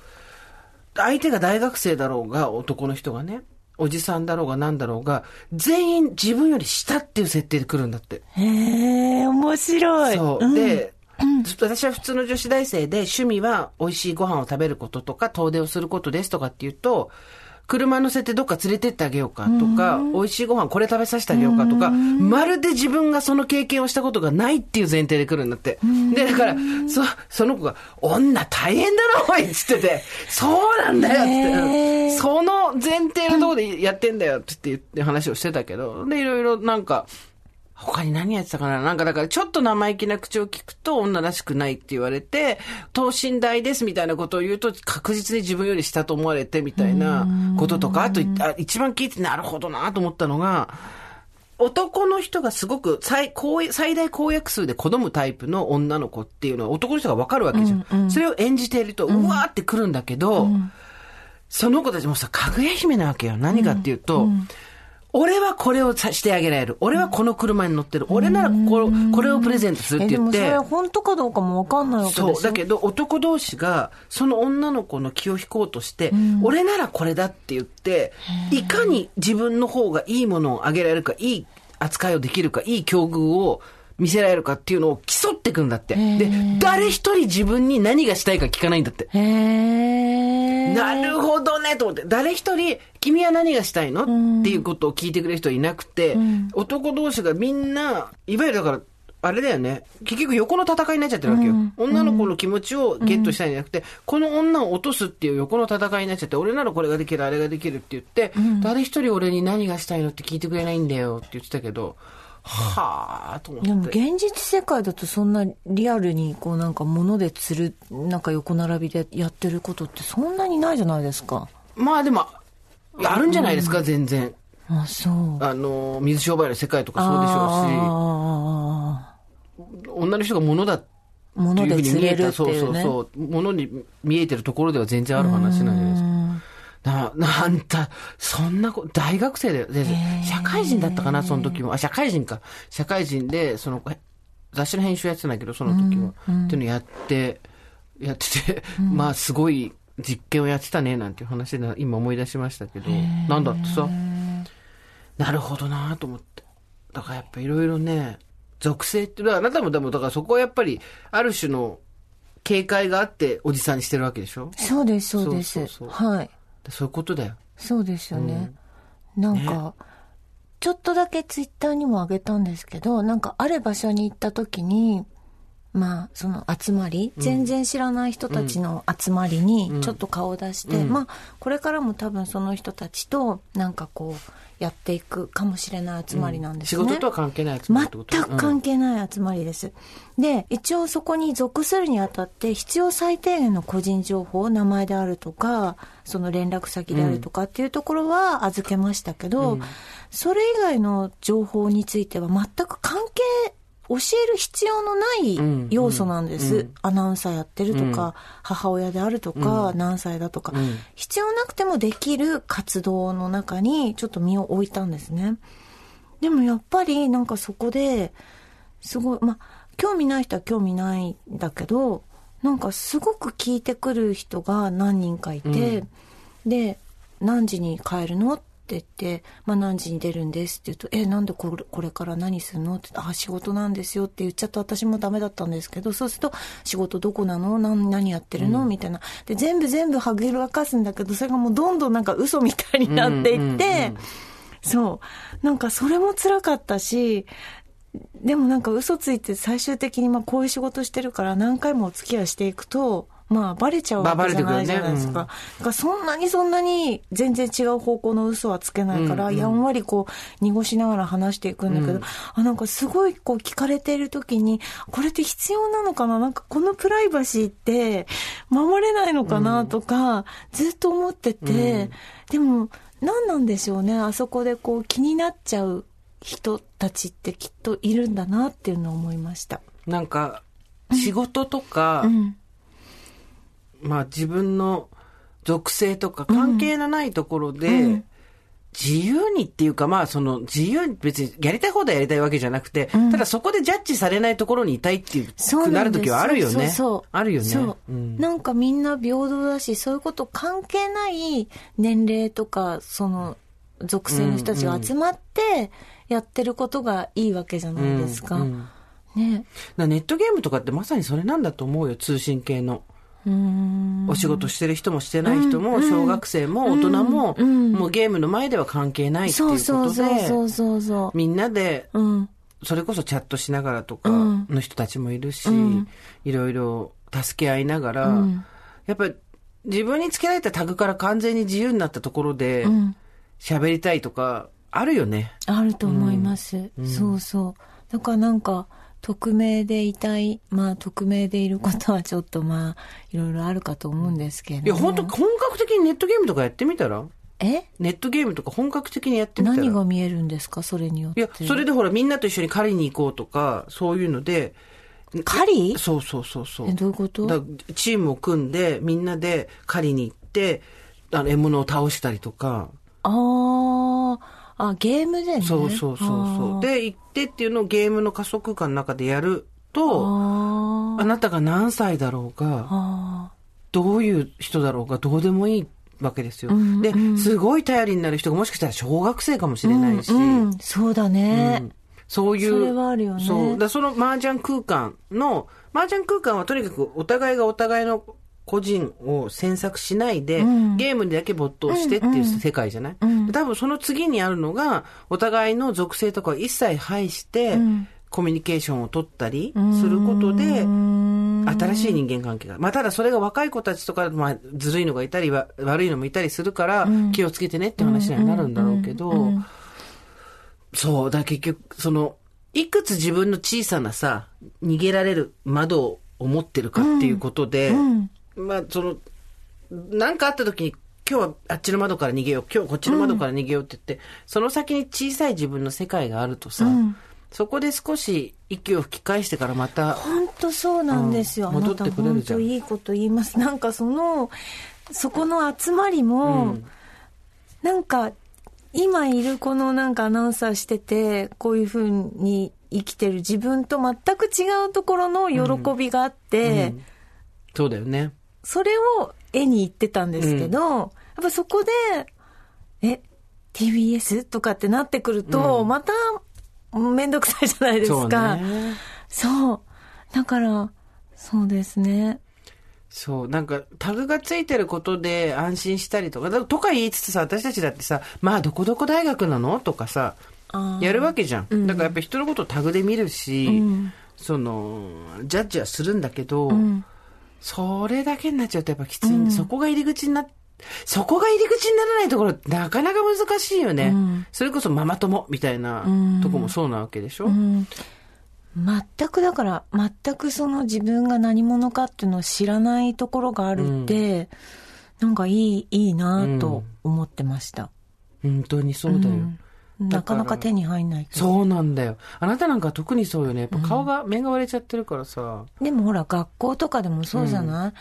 相手が大学生だろうが男の人がね、おじさんだろうが何だろうが、全員自分より下っていう設定で来るんだって。へえ、面白い。そう。で、私は普通の女子大生で趣味は美味しいご飯を食べることとか遠出をすることですとかっていうと、車乗せてどっか連れてってあげようかとか、美味しいご飯これ食べさせてあげようかとか、まるで自分がその経験をしたことがないっていう前提で来るんだって。で、だから、そ、その子が、女大変だな、おいっつってて、そうなんだよって、その前提のところでやってんだよって言って話をしてたけど、で、いろいろなんか、他に何やってたかな？なんかだからちょっと生意気な口を聞くと女らしくないって言われて、等身大ですみたいなことを言うと確実に自分より下と思われてみたいなこととか、あとあ一番聞いてなるほどなと思ったのが、男の人がすごく最公最大公約数で好むタイプの女の子っていうのは男の人がわかるわけじゃん。それを演じていると、うわーってくるんだけど、その子たちもさ、かぐや姫なわけよ。何かっていうと、俺はこれをさしてあげられる。俺はこの車に乗ってる。俺ならこれこれをプレゼントするって言って。えでもそれ本当かどうかもわかんないわけですよ。そう。だけど男同士がその女の子の気を引こうとして、俺ならこれだって言って、いかに自分の方がいいものをあげられるか、いい扱いをできるか、いい境遇を見せられるかっていうのを競ってくんだって。で、誰一人自分に何がしたいか聞かないんだって。へえ。なるほどね、と思って。誰一人、君は何がしたいの、っていうことを聞いてくれる人いなくて、男同士がみんな、いわゆるだから、あれだよね。結局横の戦いになっちゃってるわけよ。女の子の気持ちをゲットしたいんじゃなくて、この女を落とすっていう横の戦いになっちゃって、俺ならこれができる、あれができるって言って、誰一人俺に何がしたいのって聞いてくれないんだよって言ってたけど、はあと思って。でも現実世界だとそんなリアルにこうなんか物で釣るなんか横並びでやってることってそんなにないじゃないですか。まあでも、あるんじゃないですか、全然。あ、そう。あの、水商売の世界とかそうでしょうし。あ女の人が物だっていうふうに見えた、るってそういうね。そうそう、物に見えてるところでは全然ある話なんじゃないですか。な、なあんた、そんな子、大学生だよ。で社会人だったかな、その時も。あ、社会人か。社会人で、その、へ雑誌の編集やってたんだけど、その時は。っていうのやって、やってて、まあ、すごい実験をやってたね、なんていう話で、今思い出しましたけど、なんだってさ、なるほどなと思って。だからやっぱいろいろね、属性って、だからあなたもでも、だからそこはやっぱり、ある種の警戒があって、おじさんにしてるわけでしょ？そうです、そうです。そうそうそうはい。そういうことだよ。そうですよね。なんか、ちょっとだけツイッターにもあげたんですけど、なんかある場所に行った時に、まあ、その集まり、全然知らない人たちの集まりにちょっと顔を出して、まあ、これからも多分その人たちと、なんかこう、やっていくかもしれない集まりなんですね。仕事とは関係ないやつもってこと？全く関係ない集まりです。で、一応そこに属するにあたって必要最低限の個人情報、名前であるとか、その連絡先であるとかっていうところは預けましたけど、それ以外の情報については全く関係、教える必要のない要素なんです。アナウンサーやってるとか、母親であるとか、何歳だとか、必要なくてもできる活動の中にちょっと身を置いたんですね。でもやっぱりなんかそこですごい、まあ、興味ない人は興味ないんだけど、なんかすごく聞いてくる人が何人かいて、で、何時に帰るの？って言って、まあ何時に出るんですって言うと、え、なんでこれこれから何するのってあ、仕事なんですよって言っちゃった私もダメだったんですけど、そうすると、仕事どこなの？何何やってるの？みたいな。で、全部全部はぐらかすんだけど、それがもうどんどんなんか嘘みたいになっていって、そう。なんかそれも辛かったし、でもなんか嘘ついて最終的にまあこういう仕事してるから何回もお付き合いしていくと、まあバレちゃうわけじゃないじゃないですか。ねうんだからそんなにそんなに全然違う方向の嘘はつけないから、やんわりこう濁しながら話していくんだけど、あ、なんかすごいこう聞かれている時に、これって必要なのかな？なんかこのプライバシーって守れないのかな？とか、ずっと思ってて、でも、何なんでしょうね？あそこでこう気になっちゃう人たちってきっといるんだなっていうのを思いました。なんか、仕事とか、うん。まあ自分の属性とか関係のないところで、うん自由にっていうか、まあその自由に別にやりたい放題やりたいわけじゃなくて、ただそこでジャッジされないところにいたいっていうそうなる時はあるよね。そうあるよね。そう、んなんかみんな平等だし、そういうこと関係ない年齢とか、その属性の人たちが集まってやってることがいいわけじゃないですか。うんうんね。なネットゲームとかってまさにそれなんだと思うよ、通信系の。お仕事してる人もしてない人も、小学生も大人も、もうゲームの前では関係ないっていうそうことで、そうそうそうそうそう。みんなで、うん。それこそチャットしながらとかうんの人たちもいるし、うんいろいろ助け合いながら、うんやっぱり自分につけられたタグから完全に自由になったところでうん。喋りたいとか、あるよね。あると思います。そうそう。だからなんか、匿名でいたい、まあ匿名でいることはちょっとまあ、いろいろあるかと思うんですけれど、いや、本当本格的にネットゲームとかやってみたら？え？ネットゲームとか本格的にやってみたら？何が見えるんですか？それによって。いや、それでほら、みんなと一緒に狩りに行こうとか、そういうので。狩り？そうそうそうそう。えどういうこと？だチームを組んで、みんなで狩りに行って、あの、獲物を倒したりとか。あーあ、ゲームでね。そうそうそうそう。で、で、行ってっていうのをゲームの加速感の中でやると、あなたが何歳だろうが、あどういう人だろうが、どうでもいいわけですよ。うんで、すごい頼りになる人がもしかしたら小学生かもしー。れないし、うんうんそうだね。うんそういう。それはあるよねそう。だその麻雀空間の、麻雀空間はとにかくお互いがお互いの個人を詮索しないで、うん。ゲームにだけ没頭してっていう世界じゃない、うん。で多分その次にあるのが、お互いの属性とかを一切排して、ん。コミュニケーションを取ったりすることで、新しい人間関係が。まあ、ただそれが若い子たちとか、まあ、ずるいのがいたり、わ悪いのもいたりするから、気をつけてねって話にはなるんだろうけど、そう、だ結局、その、いくつ自分の小さなさ、逃げられる窓を持ってるかっていうことで、うんまあ、その、なんかあった時に、今日はあっちの窓から逃げよう、今日こっちの窓から逃げようって言って、その先に小さい自分の世界があるとさ、うんそこで少し息を吹き返してからまた、本当そうなんですよ。うん戻ったてくれるじゃん本当いいこと言います。なんかその、そこの集まりも、うんなんか、今いるこのなんかアナウンサーしてて、こういうふうに生きてる自分と全く違うところの喜びがあって、うんそうだよね。それを絵に言ってたんですけど、やっぱそこで、え、TBS? とかってなってくると、また、めんどくさいじゃないですそうか。ね。そう。だから、そうですね。そう、なんか、タグがついてることで安心したりとか、だとか言いつつさ、私たちだってさ、まあ、どこどこ大学なのとかさ、やるわけじゃん。だからやっぱ人のことをタグで見るし、うんその、ジャッジはするんだけど、うんそれだけになっちゃうとやっぱきついんで、そこが入り口になそこが入り口にならないところ、なかなか難しいよね。うん。それこそママ友みたいなうん。とこもそうなわけでしょ、うん。全くだから、全くその自分が何者かっていうのを知らないところがあるって、なんかいい、いいなと思ってました。本当にそうだよ。うんなかなか手に入んない。そうなんだよ。あなたなんか特にそうよね。やっぱ顔が、目が割れちゃってるからさ。でもほら、学校とかでもそうじゃない、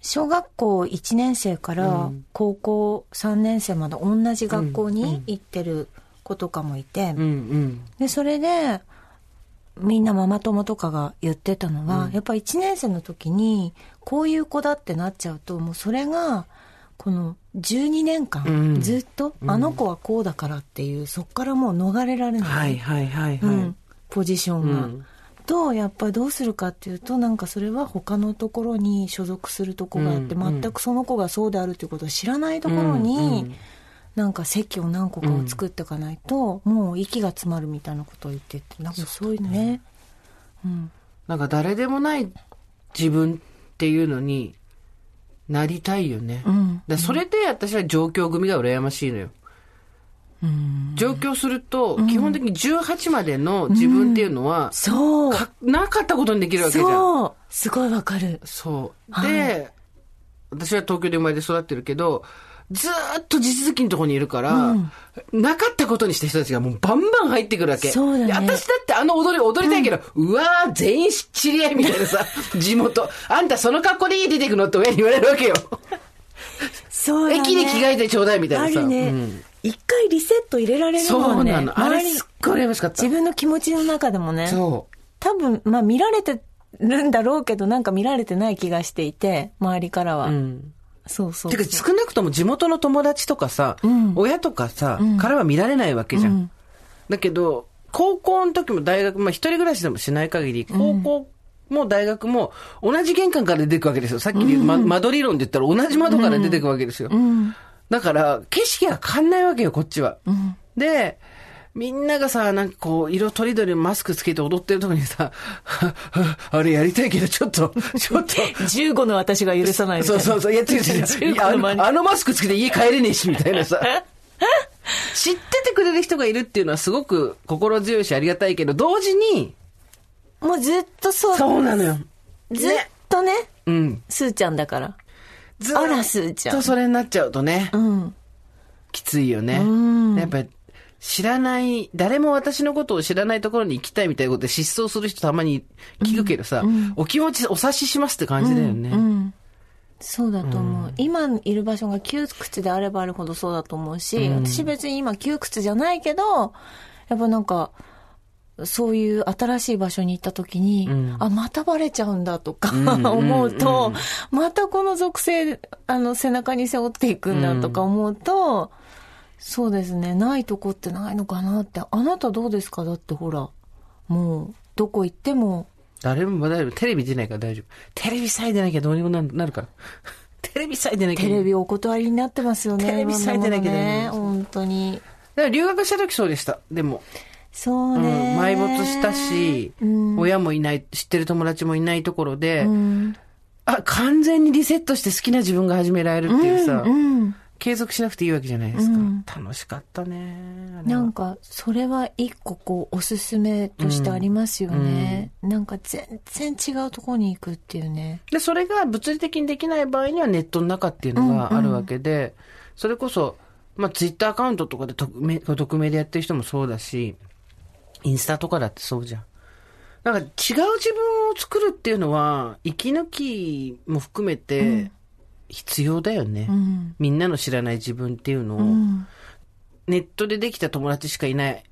小学校1年生から高校3年生まで同じ学校に行ってる子とかもいて、うんうん。で、それで、みんなママ友とかが言ってたのは、やっぱ1年生の時に、こういう子だってなっちゃうと、もうそれが、この12年間、うん。ずっと、あの子はこうだからっていう、そっからもう逃れられない。はいはいはいはい。うん、ポジションが。うん。とやっぱりどうするかっていうとなんかそれは他のところに所属するとこがあって、全くその子がそうであるということを知らないところに、なんか席を何個かを作っていかないと、もう息が詰まるみたいなことを言っててなんかそういうね。うん、なんか誰でもない自分っていうのになりたいよね。うんだそれで私は上京組が羨ましいのよ。うん、上京すると、基本的に18までの自分っていうのは、そうかなかったことにできるわけじゃん。そうすごいわかるそう。はいで、私は東京で生まれて育ってるけど、ずーっと地続きのところにいるから、なかったことにした人たちがもうバンバン入ってくるわけ。そうだねで私だってあの踊り踊りたいけど、うわー、全員知り合いみたいなさ、地元。あんたその格好で家出てくのって親に言われるわけよ。そうだね。駅で着替えてちょうだいみたいなさ。あるねうん。一、回リセット入れられるそもね。うんなの。あれすっごい羨ましかった自。分の気持ちの中でもね。そう。多分、まあ見られてるんだろうけど、なんか見られてない気がしていて、周りからは。うん。そうそうてか、少なくとも地元の友達とかさ、ん親とかさ、からは見られないわけじゃん。だけど、高校の時も大学、まあ一人暮らしでもしない限り、高校も大学も同じ玄関から出てくわけですよ。さっきで言う、ま窓理論で言ったら同じ窓から出てくわけですよ。うん。だから、景色が変わんないわけよ、こっちは。で、みんながさ、なんかこう、色とりどりのマスクつけて踊ってるとこにさ、あれやりたいけど、ちょっと、ちょっと、15の私が許さないみたいな。そうそうそう。いや、違う違う違う。いやあ15のあのマスクつけて家帰れねえし、みたいなさ。知っててくれる人がいるっていうのはすごく心強いしありがたいけど、同時に、もうずっとそう。そうなのよ。ずっとね、うん。スーちゃんだから。ずあらスーちゃんとそれになっちゃうとね、うん。きついよね。やっぱり、知らない、誰も私のことを知らないところに行きたいみたいなことで失踪する人たまに聞くけどさ、お気持ちお察ししますって感じだよね。うん。そうだと思う。今いる場所が窮屈であればあるほどそうだと思うし、私別に今窮屈じゃないけど、やっぱなんか、そういう新しい場所に行った時に、あ、またバレちゃうんだとか、思うと、またこの属性、あの、背中に背負っていくんだとか思うと、そうですね、ないとこってないのかなって。あなたどうですか？だってほら、もう、どこ行っても、誰も大丈夫。テレビ出ないから大丈夫。テレビさえ出なきゃどうにもなるから。テレビさえ出なきゃ。テレビお断りになってますよね。テレビさえ出なきゃね。本当に。だから留学した時そうでした。でも。そううんね。埋没したし、うん親もいない、知ってる友達もいないところで、うん。あ、完全にリセットして好きな自分が始められるっていうさ、うん。継続しなくていいわけじゃないですか。うん楽しかったね。なんか、それは一個こう、おすすめとしてありますよね。なんか全然違うところに行くっていうね。で、それが物理的にできない場合にはネットの中っていうのがあるわけで、それこそ、まあ、ツイッターアカウントとかで匿名匿名でやってる人もそうだし、インスタとかだってそうじゃん。なんか違う自分を作るっていうのは、息抜きも含めて必要だよね。うん。みんなの知らない自分っていうのを、うん。ネットでできた友達しかいない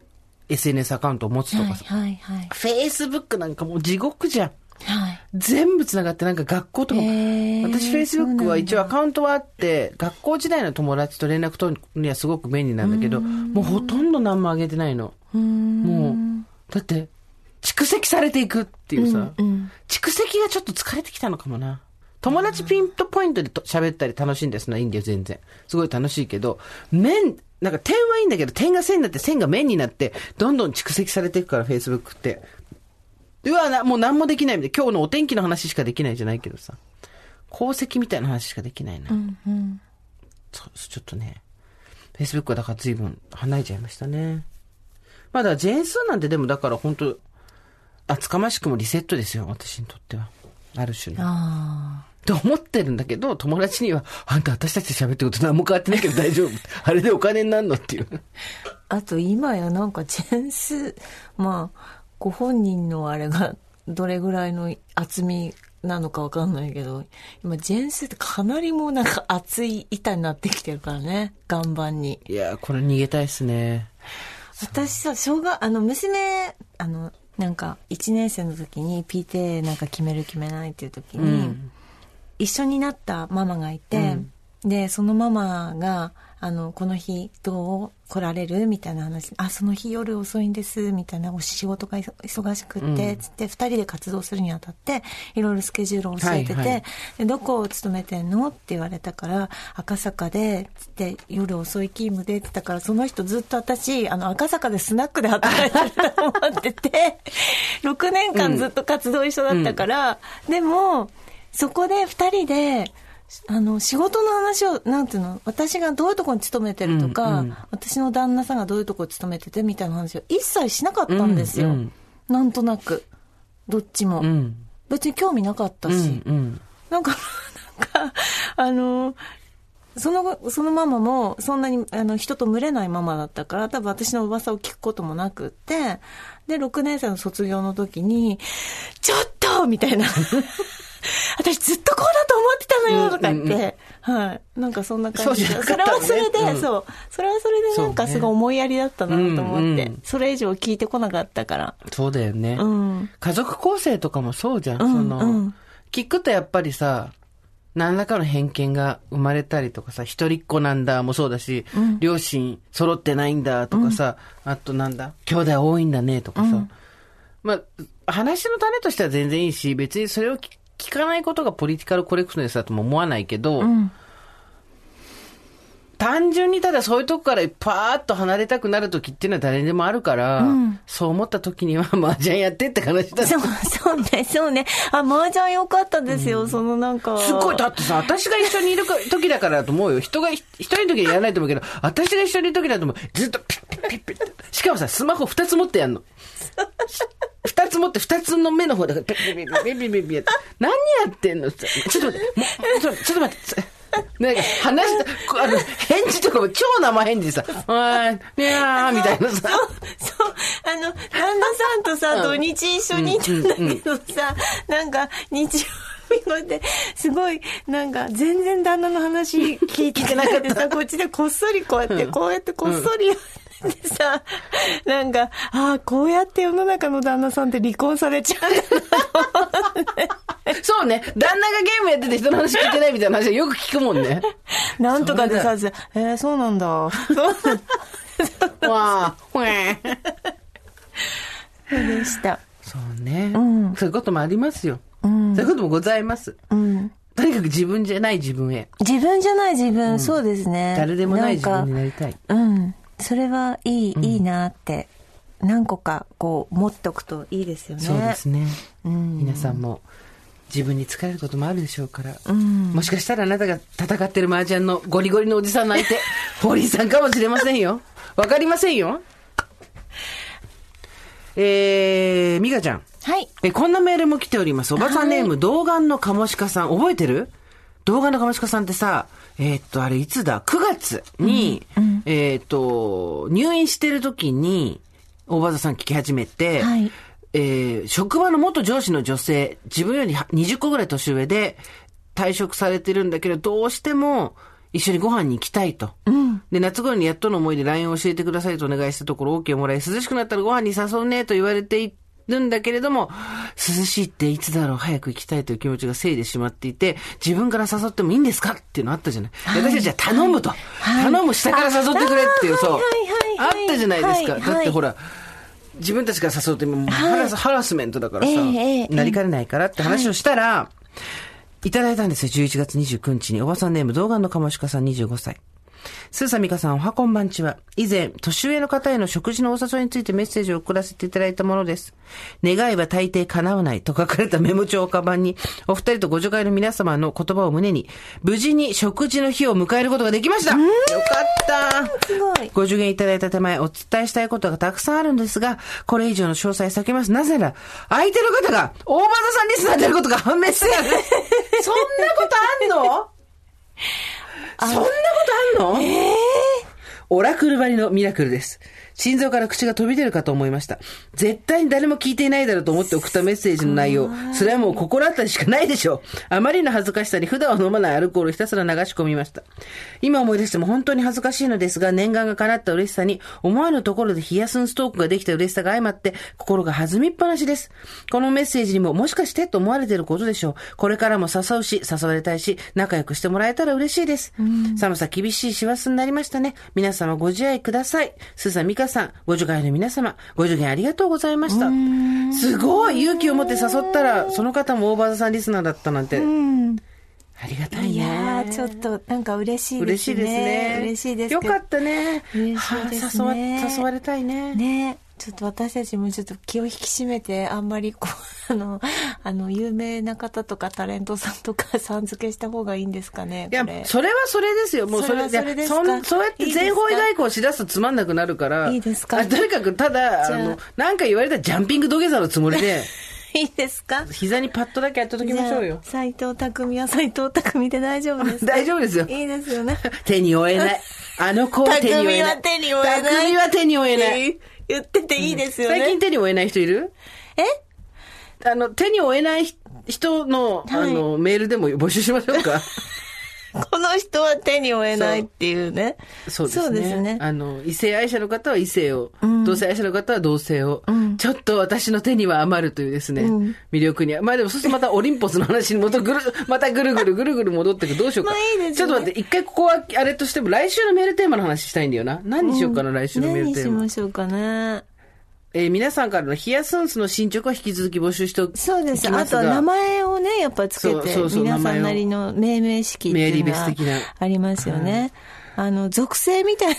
SNS アカウントを持つとはいかさ、はいはい。フェイスブックなんかもう地獄じゃん。はい。全部繋がってなんか学校とかも、へー私フェイスブックは一応アカウントはあって、学校時代の友達と連絡取るにはすごく便利なんだけど、もうほとんど何も上げてないの。うん。もう、だって、蓄積されていくっていうさ、うん。蓄積がちょっと疲れてきたのかもな。友達ピントポイントでと喋ったり楽しいんですのはいいんだよ、全然。すごい楽しいけど、面、なんか点はいいんだけど、点が線になって線が面になって、どんどん蓄積されていくから、Facebook って。うわ、なもう何もできないみたいな。今日のお天気の話しかできないじゃないけどさ。功績みたいな話しかできないな。うん。うん。そうちょっとね、Facebook はだから随分離れちゃいましたね。まあだジェーンスーなんてでもだから本当厚かましくもリセットですよ、私にとっては。ある種の。ああ。と思ってるんだけど、友達には、あんた私たちと喋ってること何も変わってないけど大丈夫。あれでお金になるのっていう。あと今やなんかジェンス、まあ、ご本人のあれがどれぐらいの厚みなのかわかんないけど、今ジェンスってかなりもうなんか厚い板になってきてるからね、岩盤に。いやー、これ逃げたいっすね。私さ、小学、あの、娘、あの、なんか、1年生の時に PTA なんか決める決めないっていう時に、うん一緒になったママがいて、で、そのママが、あの、この日どう来られるみたいな話。あ、その日夜遅いんです、みたいな、お仕事が忙しくって、つって、二人で活動するにあたって、いろいろスケジュールを教えてて、はいはい。でどこを勤めてんのって言われたから、赤坂で、つって、夜遅い勤務でって言ったから、その人ずっと私、あの、赤坂でスナックで働いてると思ってて、6年間ずっと活動一緒だったから、でも、そこで二人で、あの、仕事の話を、なんていうの、私がどういうところに勤めてるとか、うんうん私の旦那さんがどういうところに勤めててみたいな話を一切しなかったんですよ。うんうんなんとなく。どっちも。うん。別に興味なかったし。うん。うん。なんか、なんか、あの、その後、そのママも、そんなに、あの、人と群れないママだったから、多分私の噂を聞くこともなくって、で、6年生の卒業の時に、ちょっとみたいな。私ずっとこうだと思ってたのよとか言って、はい。なんかそんな感じで。それはそれで、うんそう。それはそれでなんかすごい思いやりだったなと思って、うんうんそれ以上聞いてこなかったから。そうだよね。うん。家族構成とかもそうじゃん。うんその、うん聞くとやっぱりさ、何らかの偏見が生まれたりとかさ、一人っ子なんだもそうだし、両親揃ってないんだとかさ、あとなんだ、兄弟多いんだねとかさ。まあ、話の種としては全然いいし、別にそれを聞聞かないことがポリティカルコレクトネスだとも思わないけど、うん。単純にただそういうとこからパーッと離れたくなる時っていうのは誰にでもあるから、うんそう思った時には 麻雀やってって話だそう、そうね、そうね。あ、麻雀良かったですよ、そのなんか。すごい、だってさ、私が一緒にいるか時だからだと思うよ。人が一一人の時にやらないと思うけど、私が一緒にいる時だと思う。ずっとピッピッピッピッしかもさ、スマホ二つ持ってやんの。二つ持って二つの目の方だから、ピッピッピッピッピッピッピッピッって何やってんのちょっと待って、ちょっと待って。なんか話した、あの、返事とかも超生返事でさ、あー、にゃーみたいなさ。そう、あの、旦那さんとさ、土日一緒にいたんだけどさ、なんか、日曜日まで、すごい、なんか、全然旦那の話聞いてなくてさ、こっちでこっそりこうやって、こうやってこっそりやってさ、なんか、ああ、こうやって世の中の旦那さんって離婚されちゃう。そうね、旦那がゲームやってて人の話聞いてないみたいな話はよく聞くもんね。なんとかでさ、えー、そうなんだ。そうわー、ほえー。でした。そうね、うんそういうこともありますよ。うんそういうこともございます。うん。とにかく自分じゃない自分へ。自分じゃない自分、そうですね。誰でもない自分になりたい。うん。それはいい、いいなって、何個かこう持っとくといいですよね。そうですね。うん皆さんも自分に疲れることもあるでしょうから。うん。もしかしたらあなたが戦ってる麻雀のゴリゴリのおじさんの相手、堀井さんかもしれませんよ。わかりませんよ。えー、美香ちゃん。はい。え、こんなメールも来ております。おばさんネーム、童顔のカモシカさん。覚えてる？童顔のカモシカさんってさ、えーっと、あれいつだ ?9 月に、えーっと、入院してる時に、大場さん聞き始めて、はいえー職場の元上司の女性、自分より20個ぐらい年上で退職されてるんだけど、どうしても一緒にご飯に行きたいと。で、夏頃にやっとの思いで LINE を教えてくださいとお願いしたところ OK をもらい、涼しくなったらご飯に誘うねと言われているんだけれども、涼しいっていつだろう早く行きたいという気持ちがせいでしまっていて、自分から誘ってもいいんですかっていうのあったじゃない。で私たちは頼むと。頼む下から誘ってくれっていう、そう。はいはいはいあったじゃないですか。はいだってほら、自分たちから誘うってもうハラス、ハラスメントだからさ、なりかねないからって話をしたら、い、ただいたんですよ、11月29日に。おばさんネーム、動画のかもしかさん25歳。スーサミカさん、おはこんばんちは。以前、年上の方への食事のお誘いについてメッセージを送らせていただいたものです。願いは大抵叶わないと書かれたメモ帳をカバンに、お二人とご助会の皆様の言葉を胸に、無事に食事の日を迎えることができましたよかったすごい。ご助言いただいた手前、お伝えしたいことがたくさんあるんですが、これ以上の詳細避けます。なぜなら、相手の方が、大場さんリスナーであることが判明してる。そんなことあんの？そんなことあんの？オラクルばりのミラクルです。心臓から口が飛び出るかと思いました。絶対に誰も聞いていないだろうと思って送ったメッセージの内容。それはもう心当たりしかないでしょう。あまりの恥ずかしさに普段は飲まないアルコールをひたすら流し込みました。今思い出しても本当に恥ずかしいのですが、念願が叶った嬉しさに、思わぬところでヒヤスンストークができた嬉しさが相まって、心が弾みっぱなしです。このメッセージにももしかしてと思われていることでしょう。これからも誘うし、誘われたいし、仲良くしてもらえたら嬉しいです。寒さ厳しい師走になりましたね。皆様ご自愛ください。スーさん、ミカさん、ご助会の皆様、ご助言ありがとうございました。すごい勇気を持って誘ったら、その方もオーバーザさんリスナーだったなんて。うん。ありがたいね。いやー、ちょっと、なんか嬉しいですね。嬉しいですね。嬉しいですよかったね。ねはあ誘わ、誘われたいね。ねちょっと私たちもちょっと気を引き締めて、あんまりこう、あの、あの、有名な方とかタレントさんとかさん付けした方がいいんですかね。いやそれはそれですよ。もうそれそれはそそうやって全方位外交しだすとつまんなくなるから。いいですか？あとにかく、ただ、ああの、なんか言われたらジャンピング土下座のつもりで、いいですか？膝にパッドだけやっときましょうよ。斎藤匠は斎藤匠で大丈夫ですか？大丈夫ですよ。いいですよね。手に負えない。あの子は手に負えない。匠は手に負えない。匠は手に負えない。言ってていいですよね。最近手に負えない人いる？え？あの、手に負えない人の、あの、メールでも募集しましょうか。この人は手に負えないっていうね。そうですね。そうですねあの、異性愛者の方は異性を、同性愛者の方は同性を、ちょっと私の手には余るというですね、魅力には。まあでもそうするとまたオリンポスの話に戻ぐる、またぐるぐるぐるぐる戻ってくる。どうしようか。まあいいですねちょっと待って、一回ここはあれとしても、来週のメールテーマの話したいんだよな。何にしようかな、来週のメール何しテーマ。ましょうかね。えー皆さんからのヒヤスンスの進捗は引き続き募集しておきそうです。ますがあと名前をね、やっぱつけてそうそう、そう皆さんなりの命名式っていうのメリベス的なはありますよね。あの、属性みたいな。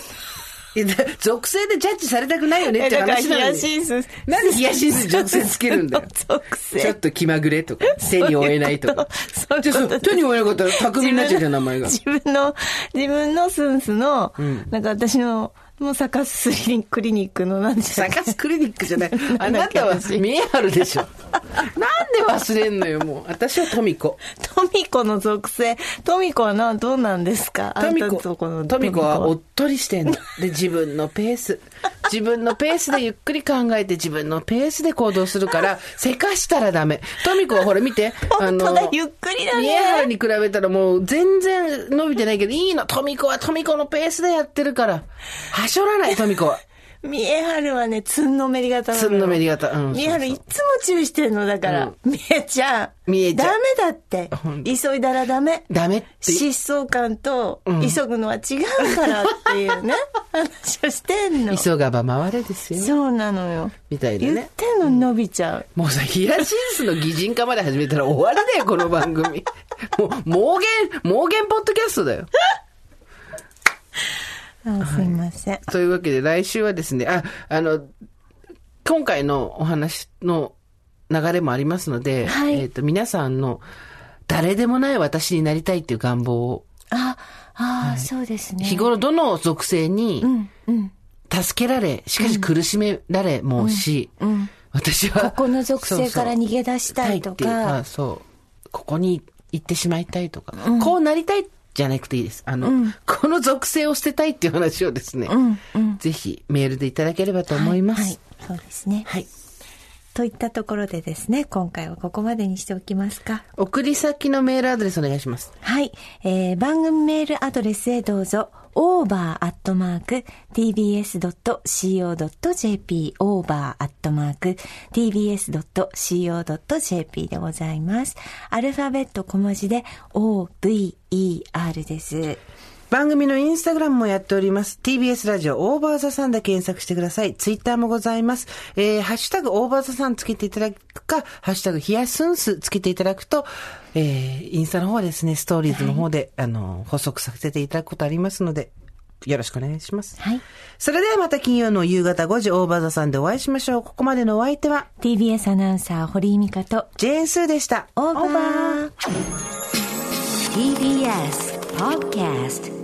属性でジャッジされたくないよねって話なのに。ヒヤシンス。なんでヒヤシンス属性つけるんだよ属性。ちょっと気まぐれとか、手に負えないとか。そういうこと手に負えなかったら匠になっちゃうじゃん、名前が。自分の、自分のスンスの、なんか私の、もうサカスクリニックの何でしたっけサカスクリニックじゃない。あなたは私見えはるでしょ。なんで忘れんのよ、もう。私はトミコ。トミコの属性。トミコはな、どうなんですか？トミコ、トミコはおトっとりしてんの。で、自分のペース。自分のペースでゆっくり考えて自分のペースで行動するから、せかしたらダメ。トミコはほら見て。本当だゆっくりだね見えはるに比べたらもう全然伸びてないけど、いいの。トミコはトミコのペースでやってるから。はしょらない、トミコは。ミエハルはね、つんのめり型なのよつんのめり型うんミエハルいつも注意してんの、だから。ミエちゃん。ミエちゃんダメだって。急いだらダメ。ダメって。疾走感と急ぐのは違うからっていうね、話をしてんの。急がば回れですよ。そうなのよ。みたいな言っね。てんのに伸びちゃう。もうさ、ヒヤシンスの擬人化まで始めたら終わりだよ、この番組。もう、盲言、盲言ポッドキャストだよ。あすいません。というわけで、来週はですね、あ、あの、今回のお話の流れもありますので、はいえっ、と、皆さんの誰でもない私になりたいっていう願望を、あ、ああ、そうですね。日頃どの属性に。助けられ、しかし苦しめられもし、うん。私は、ここの属性から逃げ出したいとか、そう。ここに行ってしまいたいとか、こうなりたいじゃなくていいです。あの、この属性を捨てたいっていう話をですね。ぜひメールでいただければと思います。はい、そうですね。はい。といったところでですね、今回はここまでにしておきますか。送り先のメールアドレスお願いします。はい、えー、番組メールアドレスへどうぞ。over.tbs.co.jp over.tbs.co.jp でございます。アルファベット小文字で over です。番組のインスタグラムもやっております。TBS ラジオオーバーザさんで検索してください。ツイッターもございます。えー、ハッシュタグオーバーザさんつけていただくか、ハッシュタグヒヤスンスつけていただくと、えー、インスタの方はですね、ストーリーズの方で、あの、補足させていただくことありますので、よろしくお願いします。はい。それではまた金曜の夕方5時オーバーザさんでお会いしましょう。ここまでのお相手は、TBS アナウンサー堀井美香とジェーンスーでした。オーバー TBS Podcast